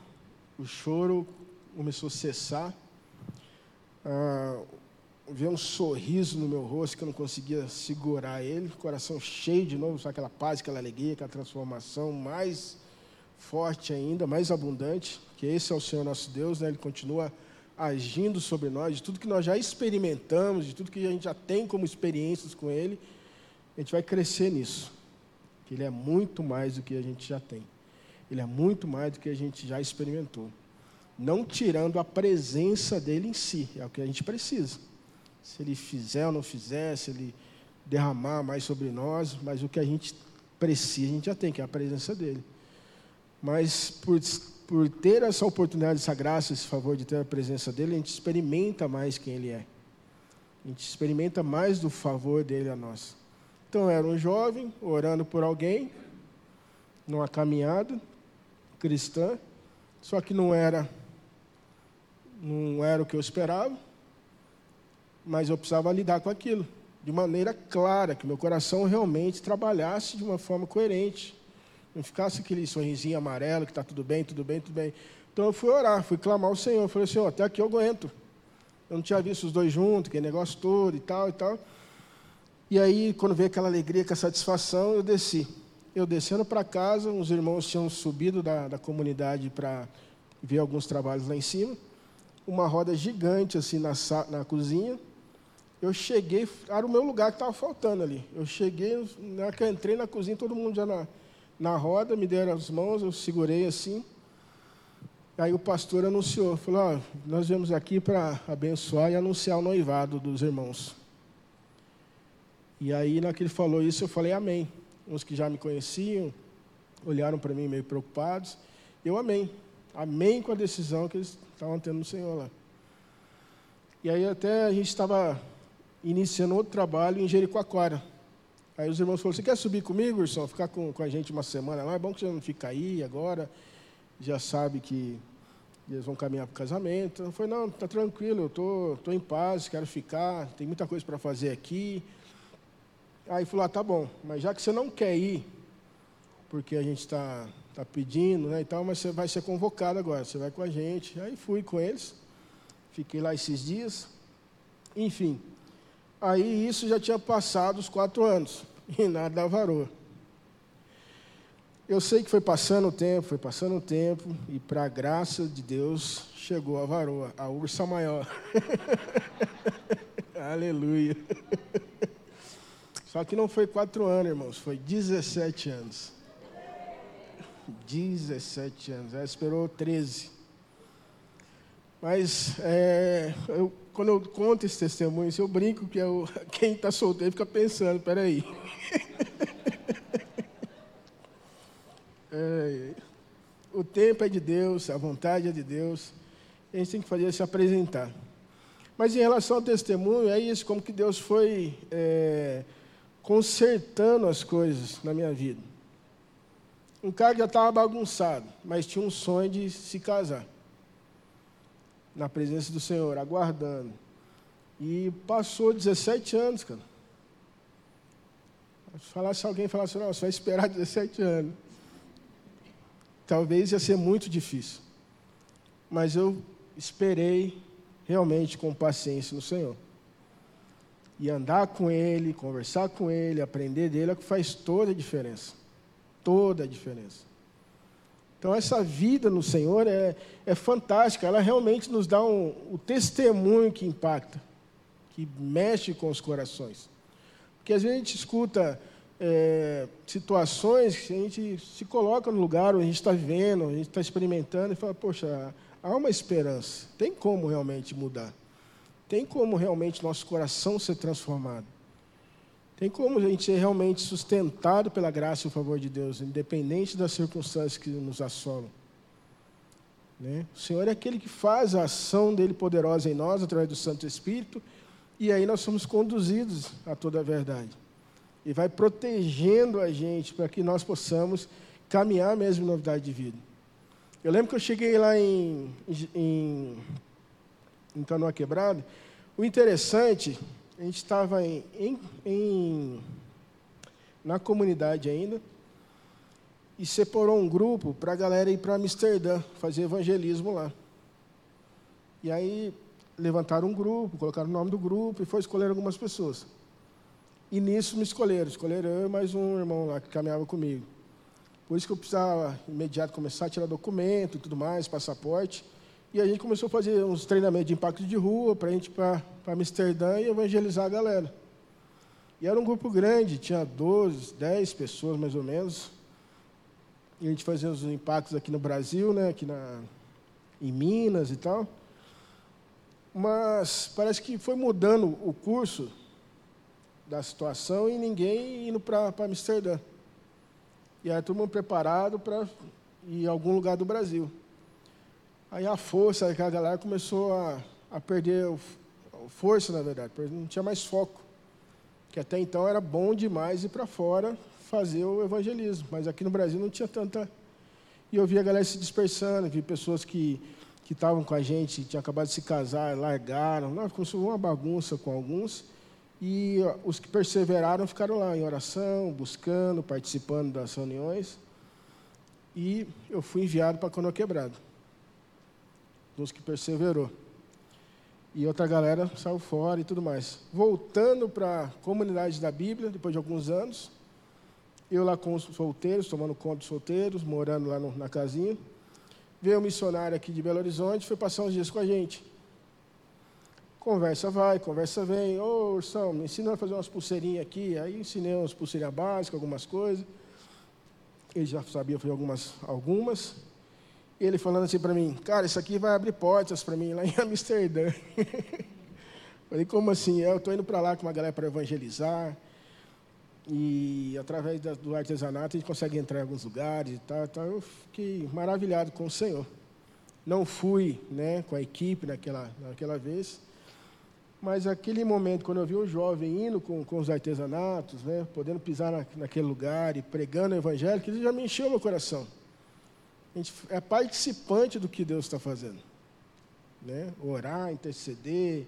o choro começou a cessar. Ah, veio um sorriso no meu rosto que eu não conseguia segurar ele, coração cheio de novo, só aquela paz, aquela alegria, aquela transformação mais forte ainda, mais abundante, que esse é o Senhor nosso Deus, né? Ele continua agindo sobre nós, de tudo que nós já experimentamos, de tudo que a gente já tem como experiências com Ele, a gente vai crescer nisso, que Ele é muito mais do que a gente já tem. Ele é muito mais do que a gente já experimentou. Não tirando a presença dele em si, é o que a gente precisa. Se ele fizer ou não fizer, se ele derramar mais sobre nós, mas o que a gente precisa, a gente já tem, que é a presença dele. Mas por, por ter essa oportunidade, essa graça, esse favor de ter a presença dele, a gente experimenta mais quem ele é. A gente experimenta mais do favor dele a nós. Então, era um jovem orando por alguém, numa caminhada, cristã, só que não era não era o que eu esperava, mas eu precisava lidar com aquilo de maneira clara, que meu coração realmente trabalhasse de uma forma coerente Não ficasse aquele sorrisinho amarelo que está tudo bem, tudo bem, tudo bem. Então eu fui orar, fui clamar ao Senhor. falei, Senhor, até aqui eu aguento. Eu não tinha visto os dois juntos, aquele negócio todo e tal e tal. E aí, quando veio aquela alegria, aquela satisfação, eu desci. Eu descendo para casa, uns irmãos tinham subido da, da comunidade para ver alguns trabalhos lá em cima. Uma roda gigante assim na, na cozinha. Eu cheguei, era o meu lugar que estava faltando ali. Eu cheguei, na que entrei na cozinha, todo mundo já na, na roda, me deram as mãos, eu segurei assim. Aí o pastor anunciou, falou, oh, nós viemos aqui para abençoar e anunciar o noivado dos irmãos. E aí, na que ele falou isso, eu falei amém. Uns que já me conheciam olharam para mim meio preocupados. Eu amém. Amém com a decisão que eles estavam tendo no Senhor lá. E aí até a gente estava iniciando outro trabalho em Jericoacoara. Aí os irmãos falaram, você quer subir comigo, Urson? Ficar com, com a gente uma semana lá? É bom que você não fica aí agora. Já sabe que eles vão caminhar para o casamento. Eu falei, não, está tranquilo, eu tô, tô em paz, quero ficar, tem muita coisa para fazer aqui. Aí falou, ah, tá bom, mas já que você não quer ir, porque a gente está tá pedindo, né, e tal, mas você vai ser convocado agora, você vai com a gente. Aí fui com eles, fiquei lá esses dias, enfim. Aí isso já tinha passado os quatro anos, e nada da varoa. Eu sei que foi passando o tempo, foi passando o tempo, e para a graça de Deus, chegou a varoa, a ursa maior. Aleluia. Só que não foi quatro anos, irmãos, foi 17 anos. 17 anos, ela esperou 13. Mas é, eu, quando eu conto esse testemunho, eu brinco que eu, quem está solteiro fica pensando, peraí. é, o tempo é de Deus, a vontade é de Deus. A gente tem que fazer é se apresentar. Mas em relação ao testemunho, é isso, como que Deus foi é, consertando as coisas na minha vida. Um cara já estava bagunçado, mas tinha um sonho de se casar. Na presença do Senhor, aguardando. E passou 17 anos, cara. Se falasse alguém falasse, não, você vai esperar 17 anos. Talvez ia ser muito difícil. Mas eu esperei realmente com paciência no Senhor. E andar com Ele, conversar com Ele, aprender dele é o que faz toda a diferença. Toda a diferença. Então, essa vida no Senhor é, é fantástica. Ela realmente nos dá um, o testemunho que impacta, que mexe com os corações. Porque às vezes a gente escuta é, situações que a gente se coloca no lugar onde a gente está vivendo, a gente está experimentando e fala: Poxa, há uma esperança. Tem como realmente mudar. Tem como realmente nosso coração ser transformado. Tem como a gente ser realmente sustentado pela graça e o favor de Deus, independente das circunstâncias que nos assolam. Né? O Senhor é aquele que faz a ação dele poderosa em nós, através do Santo Espírito, e aí nós somos conduzidos a toda a verdade. E vai protegendo a gente para que nós possamos caminhar mesmo em novidade de vida. Eu lembro que eu cheguei lá em, em em Canoa Quebrada. O interessante, a gente estava em, em, em, na comunidade ainda e separou um grupo para a galera ir para Amsterdã fazer evangelismo lá. E aí levantaram um grupo, colocaram o nome do grupo e foi escolher algumas pessoas. E nisso me escolheram, escolheram eu e mais um irmão lá que caminhava comigo. Por isso que eu precisava imediato começar a tirar documento e tudo mais, passaporte. E a gente começou a fazer uns treinamentos de impacto de rua para a gente para Amsterdã e evangelizar a galera. E era um grupo grande, tinha 12, 10 pessoas mais ou menos. E a gente fazia os impactos aqui no Brasil, né, aqui na, em Minas e tal. Mas parece que foi mudando o curso da situação e ninguém indo para Amsterdã. E aí todo mundo preparado para ir a algum lugar do Brasil. Aí a força daquela galera começou a, a perder o, força, na verdade, não tinha mais foco. Que até então era bom demais ir para fora fazer o evangelismo, mas aqui no Brasil não tinha tanta. E eu vi a galera se dispersando, vi pessoas que que estavam com a gente, tinham acabado de se casar, largaram. Não, começou uma bagunça com alguns. E os que perseveraram ficaram lá em oração, buscando, participando das reuniões. e eu fui enviado para Canoa Quebrado. Dos que perseverou. E outra galera saiu fora e tudo mais. Voltando para a comunidade da Bíblia, depois de alguns anos, eu lá com os solteiros, tomando conta dos solteiros, morando lá no, na casinha. Veio um missionário aqui de Belo Horizonte, foi passar uns dias com a gente. Conversa vai, conversa vem. Ô, Ursão, me ensina a fazer umas pulseirinhas aqui. Aí ensinei umas pulseirinhas básicas, algumas coisas. Ele já sabia fazer algumas. algumas. Ele falando assim para mim, cara, isso aqui vai abrir portas para mim lá em Amsterdã. Falei, como assim? Eu estou indo para lá com uma galera para evangelizar. E através do artesanato a gente consegue entrar em alguns lugares e tal. Eu fiquei maravilhado com o Senhor. Não fui né, com a equipe naquela, naquela vez, mas aquele momento, quando eu vi um jovem indo com, com os artesanatos, né, podendo pisar na, naquele lugar e pregando o evangelho, que já me encheu meu coração. A gente é participante do que Deus está fazendo. Né? Orar, interceder,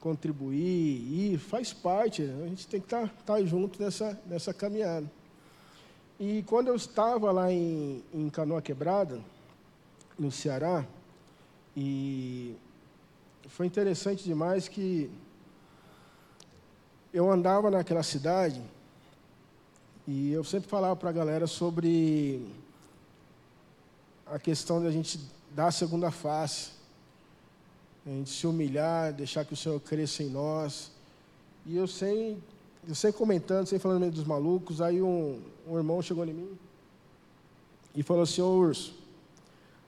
contribuir, ir, faz parte, a gente tem que estar, tá, tá junto nessa, nessa caminhada. E quando eu estava lá em, em Canoa Quebrada, no Ceará, e foi interessante demais que eu andava naquela cidade e eu sempre falava para a galera sobre a questão da gente dar a segunda face a gente se humilhar, deixar que o Senhor cresça em nós. E eu sei, eu sei comentando, sei falando meio dos malucos, aí um, um irmão chegou em mim e falou assim, ô Urso,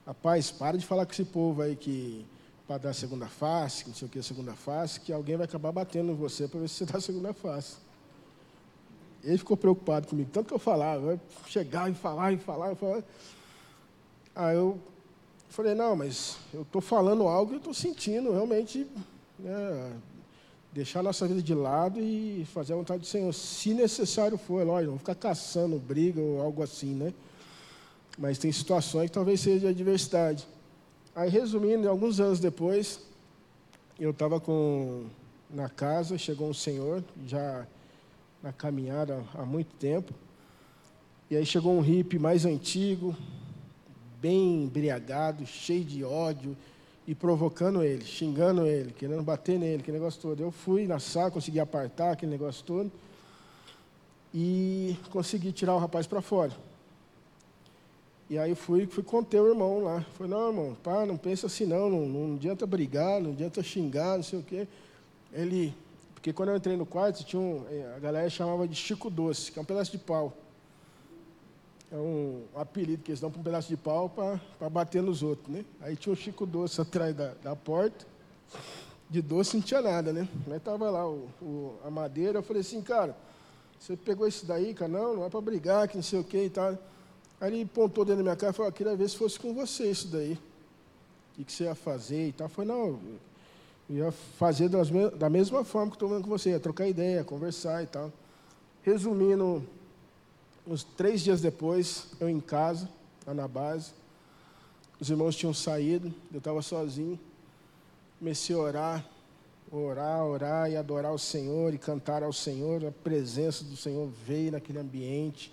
rapaz, para de falar com esse povo aí que para dar a segunda face, que não sei o que, a segunda face, que alguém vai acabar batendo em você para ver se você dá a segunda face. Ele ficou preocupado comigo, tanto que eu falava, chegar e falar e falar e falar. Aí eu falei, não, mas eu estou falando algo e eu estou sentindo realmente né, deixar a nossa vida de lado e fazer a vontade do Senhor, se necessário for, lógico, não ficar caçando briga ou algo assim, né? Mas tem situações que talvez seja de adversidade. Aí, resumindo, alguns anos depois, eu estava com na casa, chegou um senhor, já na caminhada há muito tempo, e aí chegou um hippie mais antigo, bem embriagado, cheio de ódio e provocando ele, xingando ele, querendo bater nele, aquele negócio todo. Eu fui na sala, consegui apartar aquele negócio todo e consegui tirar o rapaz para fora. E aí fui, fui conter o irmão lá. Falei, não, irmão, pá, não pensa assim não, não, não adianta brigar, não adianta xingar, não sei o quê. Ele, porque quando eu entrei no quarto, tinha um, a galera chamava de Chico Doce, que é um pedaço de pau é um apelido que eles dão para um pedaço de pau para bater nos outros, né? Aí tinha o Chico Doce atrás da, da porta, de doce não tinha nada, né? Mas estava lá o, o, a madeira, eu falei assim, cara, você pegou isso daí, cara? Não, não é para brigar, que não sei o que e tal. Aí ele pontou dentro da minha cara e falou, ah, queria ver se fosse com você isso daí. O que você ia fazer e tal. Eu falei, não, eu ia fazer das, da mesma forma que estou vendo com você, ia trocar ideia, conversar e tal. Resumindo uns três dias depois, eu em casa, lá na base, os irmãos tinham saído, eu estava sozinho, comecei a orar, orar, orar e adorar o Senhor e cantar ao Senhor, a presença do Senhor veio naquele ambiente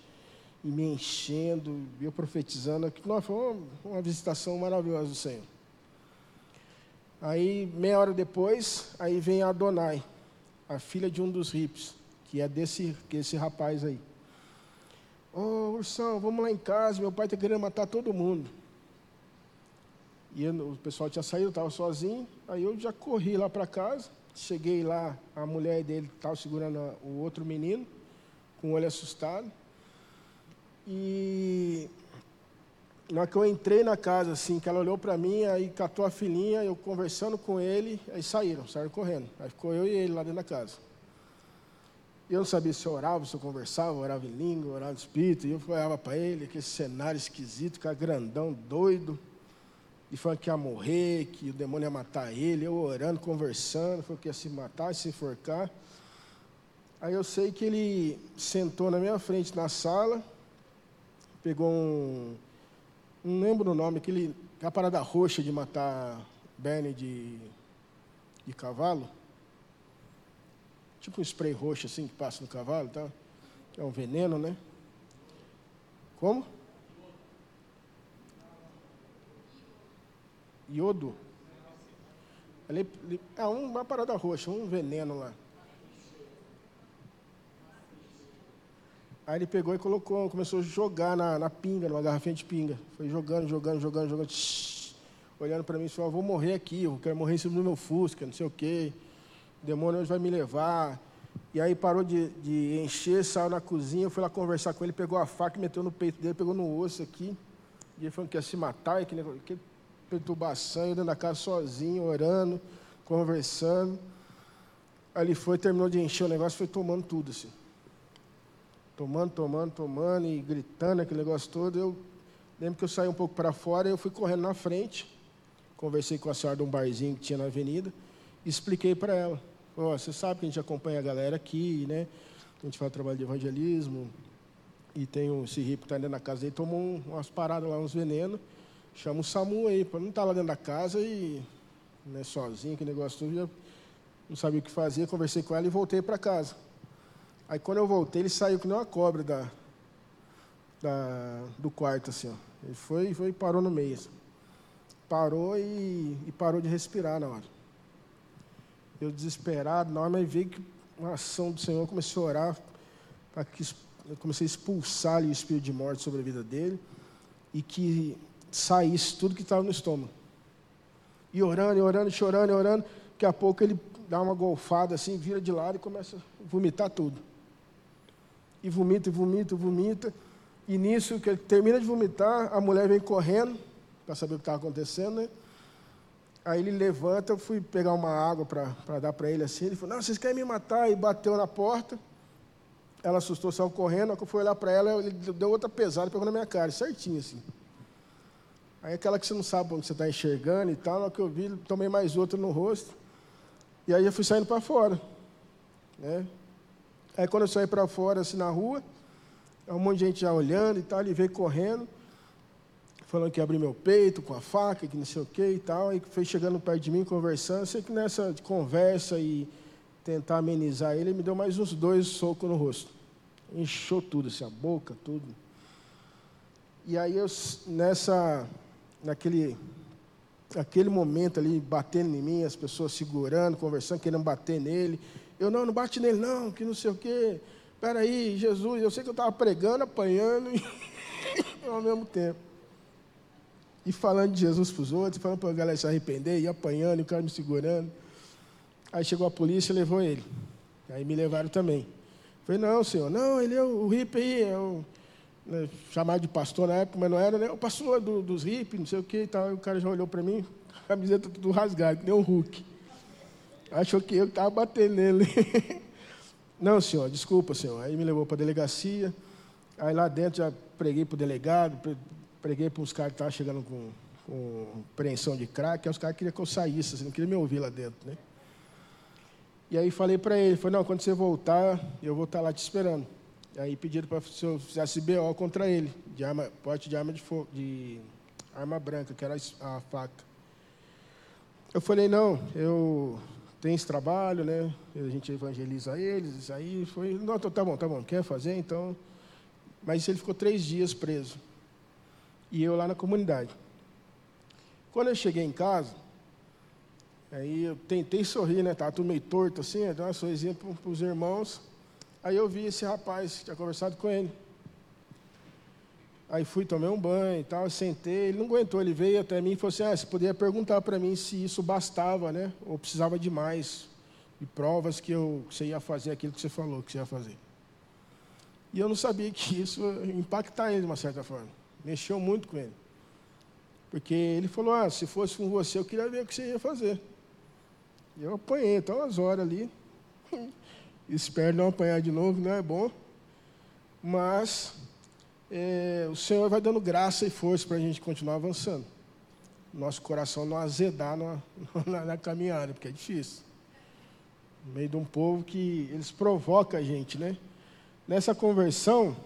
e me enchendo, eu profetizando, nossa, foi uma, uma visitação maravilhosa do Senhor. Aí, meia hora depois, aí vem a Adonai, a filha de um dos hips, que é desse, que é rapaz aí. Oh, Ursão, vamos lá em casa, meu pai está querendo matar todo mundo. E eu, o pessoal tinha saído, estava sozinho, aí eu já corri lá para casa, cheguei lá, a mulher dele estava segurando o outro menino, com o olho assustado. E na hora que eu entrei na casa, assim, que ela olhou para mim, aí catou a filhinha, eu conversando com ele, aí saíram, saíram correndo. Aí ficou eu e ele lá dentro da casa. Eu não sabia se eu orava, se eu conversava, orava em língua, orava em espírito. E eu olhava para ele, aquele cenário esquisito, cara grandão, doido. E falando que ia morrer, que o demônio ia matar ele. Eu orando, conversando, falou que ia se matar, se enforcar. Aí eu sei que ele sentou na minha frente na sala, pegou um. Não lembro o nome, aquele, aquela parada roxa de matar berne de, de cavalo tipo um spray roxo assim que passa no cavalo, tá? É um veneno, né? Como? iodo. É uma parada roxa, um veneno lá. Aí ele pegou e colocou, começou a jogar na, na pinga, numa garrafinha de pinga. Foi jogando, jogando, jogando, jogando. Olhando para mim e falou, vou morrer aqui, eu quero morrer em cima do meu Fusca, não sei o quê. O demônio hoje vai me levar. E aí parou de, de encher, saiu na cozinha, fui lá conversar com ele, pegou a faca, meteu no peito dele, pegou no osso aqui. E ele falou que ia se matar, que, que perturbação, eu dentro da casa sozinho, orando, conversando. Aí ele foi, terminou de encher o negócio, foi tomando tudo assim tomando, tomando, tomando e gritando aquele negócio todo. Eu lembro que eu saí um pouco para fora e eu fui correndo na frente. Conversei com a senhora de um barzinho que tinha na avenida e expliquei para ela. Você sabe que a gente acompanha a galera aqui, né? A gente faz trabalho de evangelismo e tem um esse rico que está dentro da casa dele, tomou um, umas paradas lá, uns venenos. Chama o SAMU aí, para não estar tá lá dentro da casa e né, sozinho, que negócio tudo, já não sabia o que fazer. Conversei com ela e voltei para casa. Aí quando eu voltei, ele saiu que nem uma cobra da, da, do quarto, assim, ó. Ele foi, foi e parou no meio. Assim. Parou e, e, parou de respirar na hora. Eu desesperado, na mas vi que uma ação do Senhor, comecei a orar para que eu comecei a expulsar ali, o espírito de morte sobre a vida dele e que saísse tudo que estava no estômago. E orando, e orando, chorando, e orando. Daqui a pouco ele dá uma golfada assim, vira de lado e começa a vomitar tudo e vomita, e vomita, e vomita. E nisso, que ele termina de vomitar, a mulher vem correndo para saber o que estava acontecendo, né? Aí ele levanta, eu fui pegar uma água para dar para ele assim. Ele falou: Não, vocês querem me matar? E bateu na porta. Ela assustou, saiu correndo. Quando eu fui olhar para ela, ele deu outra pesada, pegou na minha cara, certinho assim. Aí aquela que você não sabe onde você está enxergando e tal, na hora que eu vi, tomei mais outra no rosto. E aí eu fui saindo para fora. Né? Aí quando eu saí para fora, assim, na rua, um monte de gente já olhando e tal, ele veio correndo, falando que ia abrir meu peito com a faca, que não sei o que e tal, e foi chegando perto de mim, conversando, sei que nessa conversa e tentar amenizar ele, ele me deu mais uns dois socos no rosto. Encheu tudo, assim, a boca, tudo. E aí eu, nessa, naquele, naquele momento ali, batendo em mim, as pessoas segurando, conversando, querendo bater nele, eu não, não bate nele, não, que não sei o quê. Espera aí, Jesus, eu sei que eu estava pregando, apanhando e ao mesmo tempo. E falando de Jesus para os outros, falando para a galera se arrepender, e apanhando, e o cara me segurando. Aí chegou a polícia e levou ele. Aí me levaram também. Falei, não, senhor, não, ele é o, o hippie aí, é o, né, chamado de pastor na época, mas não era, né? O pastor do, dos hippies, não sei o que e tal. Aí o cara já olhou para mim, camiseta tudo rasgada, que nem um Hulk. Achou que eu estava batendo nele. Não, senhor, desculpa, senhor. Aí me levou para a delegacia. Aí lá dentro já preguei para o delegado, preguei para uns caras que estavam chegando com, com preensão de crack. Aí os caras queriam que eu saísse, assim, não queriam me ouvir lá dentro, né? E aí falei para ele, falei, não, quando você voltar, eu vou estar lá te esperando. E aí pediram para se eu fizesse BO contra ele, de arma, porte de arma de, fogo, de arma branca, que era a faca. Eu falei, não, eu tem esse trabalho, né? A gente evangeliza eles, isso aí foi. Não, tá bom, tá bom, quer fazer, então. Mas ele ficou três dias preso. E eu lá na comunidade. Quando eu cheguei em casa, aí eu tentei sorrir, né? Estava tudo meio torto assim, dei uma sorrisinha para os irmãos. Aí eu vi esse rapaz, tinha conversado com ele. Aí fui, tomei um banho e tal, sentei, ele não aguentou, ele veio até mim e falou assim, ah, você poderia perguntar para mim se isso bastava, né? Ou precisava de mais, de provas que, eu, que você ia fazer aquilo que você falou que você ia fazer. E eu não sabia que isso ia impactar ele de uma certa forma. Mexeu muito com ele. Porque ele falou, ah, se fosse com você, eu queria ver o que você ia fazer. E eu apanhei, então umas horas ali. Espero não apanhar de novo, não é bom. Mas é, o Senhor vai dando graça e força para a gente continuar avançando. Nosso coração não azedar na, na, na, caminhada, porque é difícil. No meio de um povo que eles provocam a gente, né? Nessa conversão,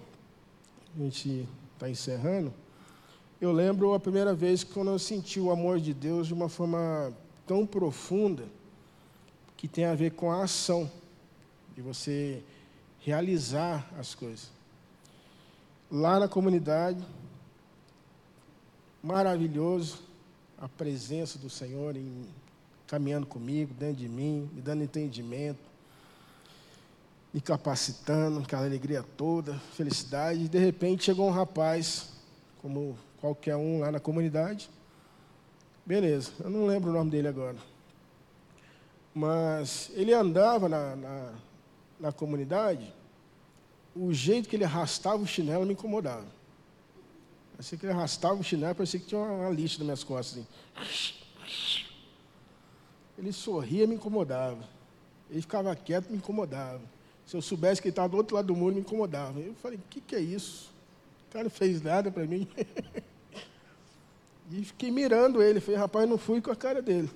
a gente está encerrando, eu lembro a primeira vez quando eu senti o amor de Deus de uma forma tão profunda, que tem a ver com a ação, de você realizar as coisas. Lá na comunidade, maravilhoso, a presença do Senhor em, caminhando comigo, dentro de mim, me dando entendimento, me capacitando, aquela alegria toda, felicidade. E de repente chegou um rapaz, como qualquer um lá na comunidade. Beleza, eu não lembro o nome dele agora. Mas ele andava na, na, na comunidade, o jeito que ele arrastava o chinelo me incomodava. Parecia que ele arrastava o chinelo, parecia que tinha uma, lixa nas minhas costas. Assim. Ele sorria, me incomodava. Ele ficava quieto, me incomodava. Se eu soubesse que ele estava do outro lado do mundo, me incomodava. Eu falei, o que, que é isso? O cara não fez nada para mim. e fiquei mirando ele. Falei, rapaz, não fui com a cara dele.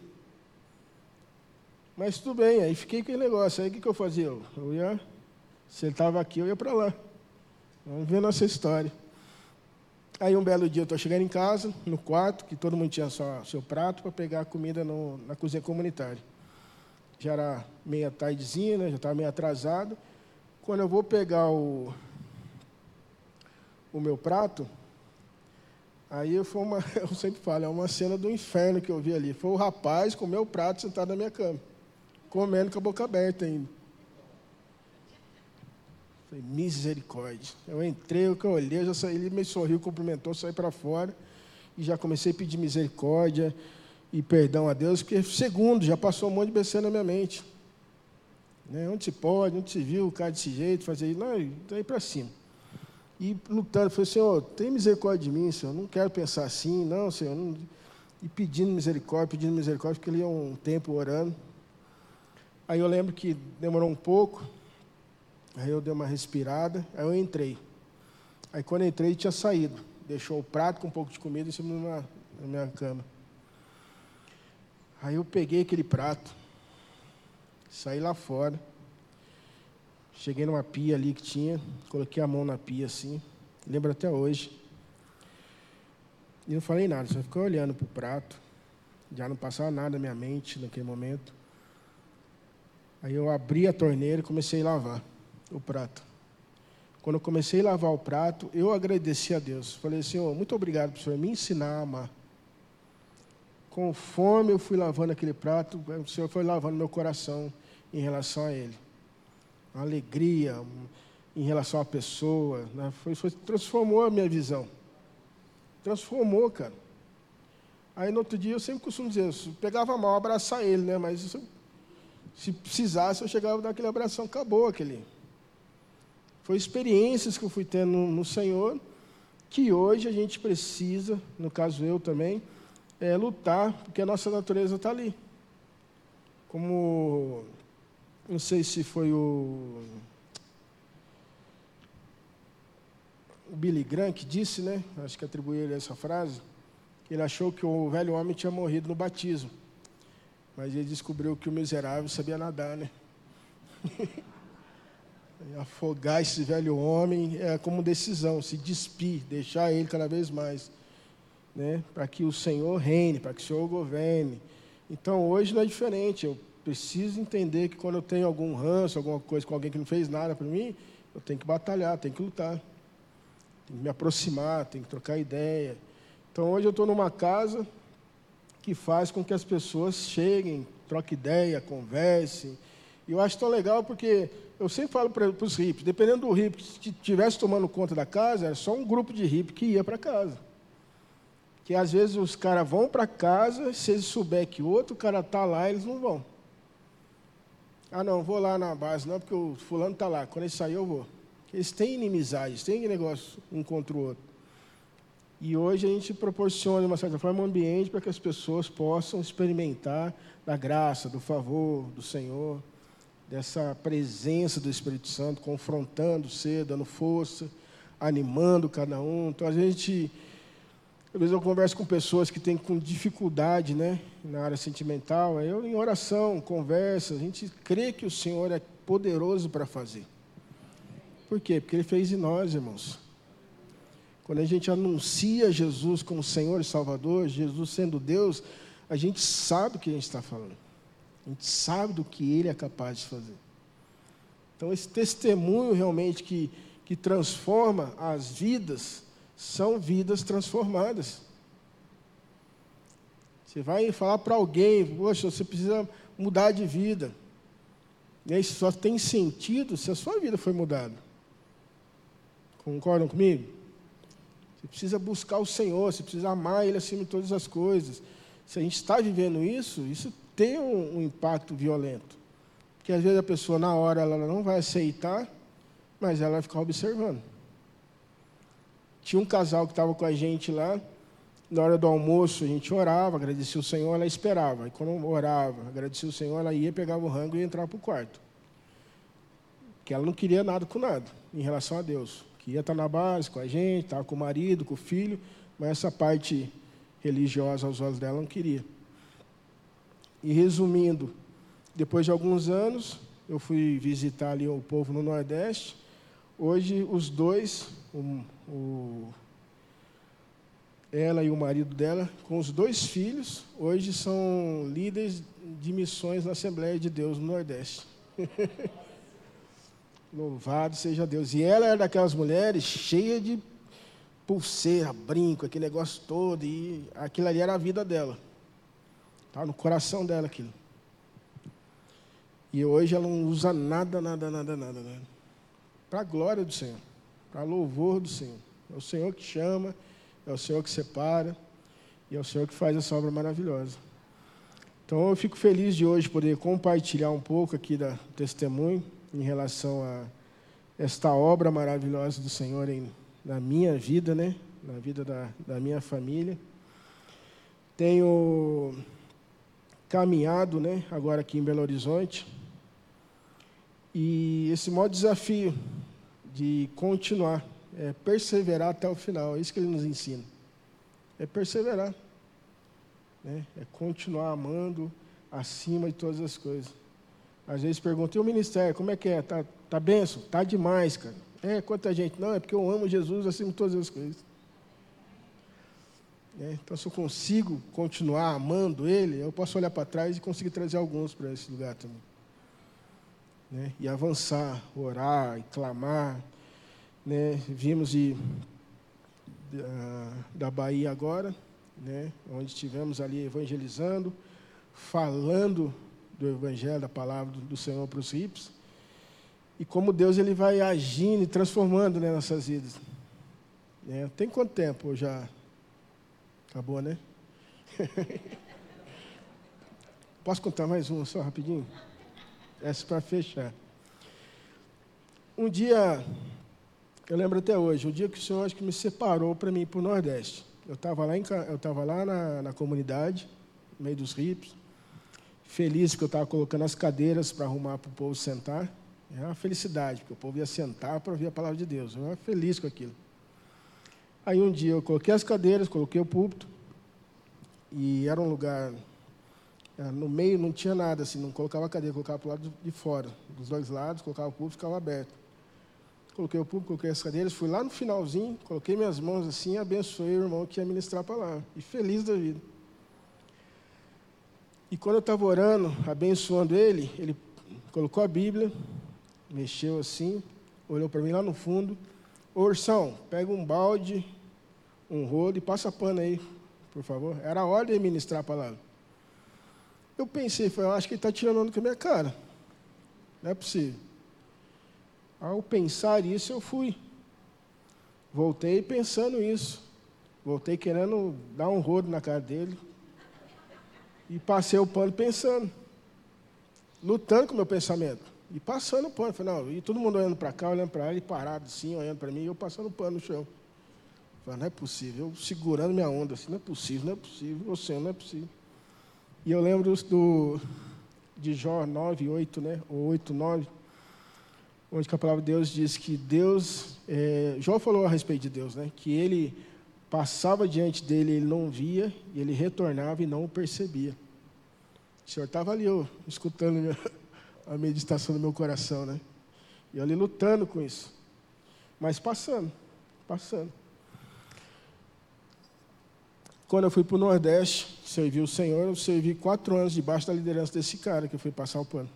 Mas tudo bem, aí fiquei com aquele negócio. Aí o que, que eu fazia? Eu ia, ele estava aqui, eu ia para lá. Vamos ver nossa história. Aí um belo dia eu estou chegando em casa, no quarto, que todo mundo tinha só seu prato para pegar a comida no, na cozinha comunitária. Já era meia tardezinha, né, já estava meio atrasado. Quando eu vou pegar o, o meu prato, aí foi uma, eu sempre falo, é uma cena do inferno que eu vi ali. Foi o rapaz com o meu prato sentado na minha cama, comendo com a boca aberta ainda. Falei, misericórdia. Eu entrei, eu olhei, já saí, ele me sorriu, cumprimentou, saí para fora e já comecei a pedir misericórdia e perdão a Deus, porque segundo, já passou um monte de besteira na minha mente. Né? Onde se pode, onde se viu o cara desse jeito, fazer isso, não, daí para cima. E lutando, falei, Senhor, tem misericórdia de mim, Senhor, não quero pensar assim, não, Senhor. Não... E pedindo misericórdia, pedindo misericórdia, porque ele ia um tempo orando. Aí eu lembro que demorou um pouco, Aí eu dei uma respirada, aí eu entrei. Aí quando eu entrei, tinha saído. Deixou o prato com um pouco de comida em cima da minha cama. Aí eu peguei aquele prato, saí lá fora, cheguei numa pia ali que tinha, coloquei a mão na pia assim, lembro até hoje. E não falei nada, só fiquei olhando para o prato. Já não passava nada na minha mente naquele momento. Aí eu abri a torneira e comecei a lavar o prato. Quando eu comecei a lavar o prato, eu agradeci a Deus. Falei, Senhor, muito obrigado por Senhor me ensinar a amar. Conforme eu fui lavando aquele prato, o Senhor foi lavando meu coração em relação a Ele. Uma alegria em relação à pessoa. Né? Foi, foi, transformou a minha visão. Transformou, cara. Aí no outro dia eu sempre costumo dizer, eu pegava mal abraçar ele, né? Mas se precisasse, eu chegava daquele abração, acabou aquele. Foi experiências que eu fui tendo no Senhor, que hoje a gente precisa, no caso eu também, é, lutar, porque a nossa natureza está ali. Como, não sei se foi o, o Billy Graham que disse, né? Acho que atribuiu ele essa frase. Ele achou que o velho homem tinha morrido no batismo. Mas ele descobriu que o miserável sabia nadar, né? Afogar esse velho homem é como decisão, se despir, deixar ele cada vez mais, né? para que o Senhor reine, para que o Senhor governe. Então hoje não é diferente, eu preciso entender que quando eu tenho algum ranço, alguma coisa com alguém que não fez nada para mim, eu tenho que batalhar, tenho que lutar, tenho que me aproximar, tenho que trocar ideia. Então hoje eu estou numa casa que faz com que as pessoas cheguem, troquem ideia, conversem. E eu acho tão legal porque eu sempre falo para os hippies, dependendo do hippie que estivesse tomando conta da casa, era só um grupo de hippies que ia para casa. Que às vezes os caras vão para casa, se eles souber que outro cara está lá, eles não vão. Ah, não, vou lá na base, não, porque o fulano está lá. Quando ele sair, eu vou. Eles têm inimizades, têm negócio um contra o outro. E hoje a gente proporciona, de uma certa forma, um ambiente para que as pessoas possam experimentar da graça, do favor do Senhor dessa presença do Espírito Santo, confrontando você, dando força, animando cada um. Então a gente, às vezes eu converso com pessoas que têm com dificuldade, né, na área sentimental. Eu em oração, conversa, a gente crê que o Senhor é poderoso para fazer. Por quê? Porque Ele fez em nós, irmãos. Quando a gente anuncia Jesus como Senhor e Salvador, Jesus sendo Deus, a gente sabe o que a gente está falando. A gente sabe do que Ele é capaz de fazer. Então, esse testemunho realmente que, que transforma as vidas, são vidas transformadas. Você vai falar para alguém, poxa, você precisa mudar de vida. E isso só tem sentido se a sua vida foi mudada. Concordam comigo? Você precisa buscar o Senhor, você precisa amar Ele acima de todas as coisas. Se a gente está vivendo isso, isso tem um, um impacto violento. Porque às vezes a pessoa, na hora, ela não vai aceitar, mas ela vai ficar observando. Tinha um casal que estava com a gente lá, na hora do almoço a gente orava, agradecia o Senhor, ela esperava. E quando orava, agradecia o Senhor, ela ia, pegava o rango e ia entrar para o quarto. Porque ela não queria nada com nada em relação a Deus. Queria estar na base com a gente, estava com o marido, com o filho, mas essa parte religiosa aos olhos dela não queria. E resumindo, depois de alguns anos, eu fui visitar ali o povo no Nordeste. Hoje, os dois, o, o ela e o marido dela, com os dois filhos, hoje são líderes de missões na Assembleia de Deus no Nordeste. Louvado seja Deus. E ela era daquelas mulheres cheia de pulseira, brinco, aquele negócio todo, e aquilo ali era a vida dela. Estava no coração dela aquilo. E hoje ela não usa nada, nada, nada, nada. nada. Para a glória do Senhor, para louvor do Senhor. É o Senhor que chama é o Senhor que separa e é o Senhor que faz essa obra maravilhosa. Então eu fico feliz de hoje poder compartilhar um pouco aqui da testemunho em relação a esta obra maravilhosa do Senhor em, na minha vida, né? na vida da, da minha família. Tenho caminhado né? agora aqui em Belo Horizonte e esse maior desafio de continuar é perseverar até o final. É isso que ele nos ensina. É perseverar. Né? É continuar amando acima de todas as coisas. Às vezes perguntam, e o ministério, como é que é? Tá, tá benção? Tá demais, cara. É, quanta gente? Não, é porque eu amo Jesus acima de todas as coisas. É, então, se eu consigo continuar amando Ele, eu posso olhar para trás e conseguir trazer alguns para esse lugar também. Né? E avançar, orar e clamar né, vimos de, da, da Bahia agora, né, onde estivemos ali evangelizando, falando do Evangelho, da palavra do, Senhor para os hippies, e como Deus ele vai agindo e transformando né, nossas vidas. É, tem quanto tempo já? Acabou, né? Posso contar mais uma só rapidinho? Essa para fechar. Um dia eu lembro até hoje, o dia que o Senhor acho que me separou para mim para o Nordeste. Eu estava lá, em, eu tava lá na, na comunidade, no meio dos rios, feliz que eu estava colocando as cadeiras para arrumar para o povo sentar. Era uma felicidade, porque o povo ia sentar para ouvir a palavra de Deus. Eu era feliz com aquilo. Aí um dia eu coloquei as cadeiras, coloquei o púlpito, e era um lugar. É, no meio não tinha nada, assim, não colocava a cadeira, colocava para o lado de fora. Dos dois lados, colocava o púlpito ficava aberto coloquei o público, coloquei as cadeiras, fui lá no finalzinho, coloquei minhas mãos assim e abençoei o irmão que ia ministrar a palavra. E feliz da vida. E quando eu estava orando, abençoando ele, ele colocou a Bíblia, mexeu assim, olhou para mim lá no fundo. Ô Ursão, pega um balde, um rolo e passa pano aí, por favor. Era a hora de ministrar a palavra. Eu pensei, falei, acho que ele está tirando onda com a minha cara. Não é possível. Ao pensar isso, eu fui. Voltei pensando isso. Voltei querendo dar um rodo na cara dele. E passei o pano pensando. Lutando com o meu pensamento. E passando o pano. Falei, não, e todo mundo olhando para cá, olhando para ele, parado assim, olhando para mim, e eu passando o pano no chão. Falei, não é possível. Eu segurando minha onda assim, não é possível, não é possível. Você não é possível. E eu lembro do, de Jó 9, 8, né? Ou 8, 9 onde a palavra de Deus diz que Deus, é, Jó falou a respeito de Deus, né? Que ele passava diante dele, ele não via, e ele retornava e não o percebia. O Senhor estava ali, ó, escutando a meditação do meu coração, né? E eu ali lutando com isso. Mas passando, passando. Quando eu fui para o Nordeste, servi o Senhor, eu servi quatro anos debaixo da liderança desse cara que eu fui passar o pano.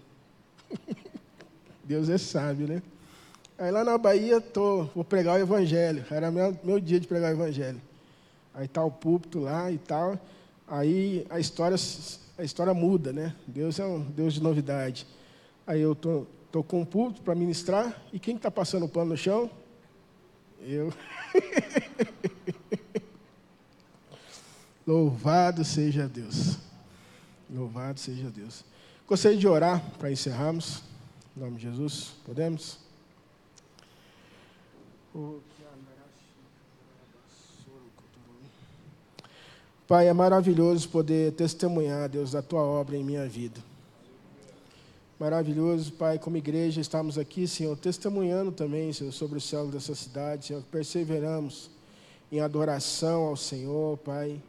Deus é sábio, né? Aí lá na Bahia, tô, vou pregar o Evangelho. Era meu, meu dia de pregar o Evangelho. Aí tá o púlpito lá e tal. Aí a história, a história muda, né? Deus é um Deus de novidade. Aí eu tô, tô com um púlpito para ministrar, e quem está passando o pano no chão? Eu. Louvado seja Deus. Louvado seja Deus. Gostaria de orar para encerrarmos. Em nome de Jesus. Podemos? Pai, é maravilhoso poder testemunhar, Deus, da tua obra em minha vida. Maravilhoso, Pai, como igreja, estamos aqui, Senhor, testemunhando também, Senhor, sobre o céu dessa cidade, Senhor, perseveramos em adoração ao Senhor, Pai,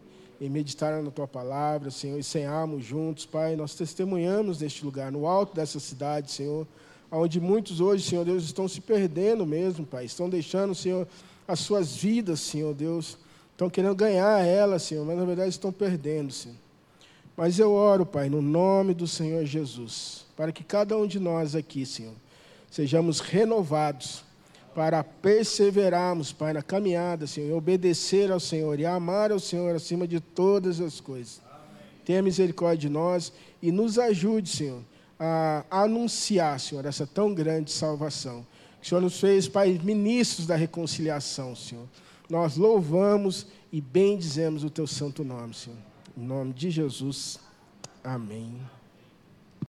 em meditar na Tua palavra, Senhor, e senharmos juntos, Pai, nós testemunhamos neste lugar, no alto dessa cidade, Senhor, onde muitos hoje, Senhor Deus, estão se perdendo mesmo, Pai, estão deixando, Senhor, as suas vidas, Senhor Deus, estão querendo ganhar elas, Senhor, mas na verdade estão perdendo, Senhor. Mas eu oro, Pai, no nome do Senhor Jesus, para que cada um de nós aqui, Senhor, sejamos renovados para perseverarmos, Pai, na caminhada, Senhor, obedecer ao Senhor e amar ao Senhor acima de todas as coisas. Amém. Tenha misericórdia de nós e nos ajude, Senhor, a anunciar, Senhor, essa tão grande salvação. O Senhor nos fez, Pai, ministros da reconciliação, Senhor. Nós louvamos e bendizemos o Teu santo nome, Senhor. Em nome de Jesus. Amém.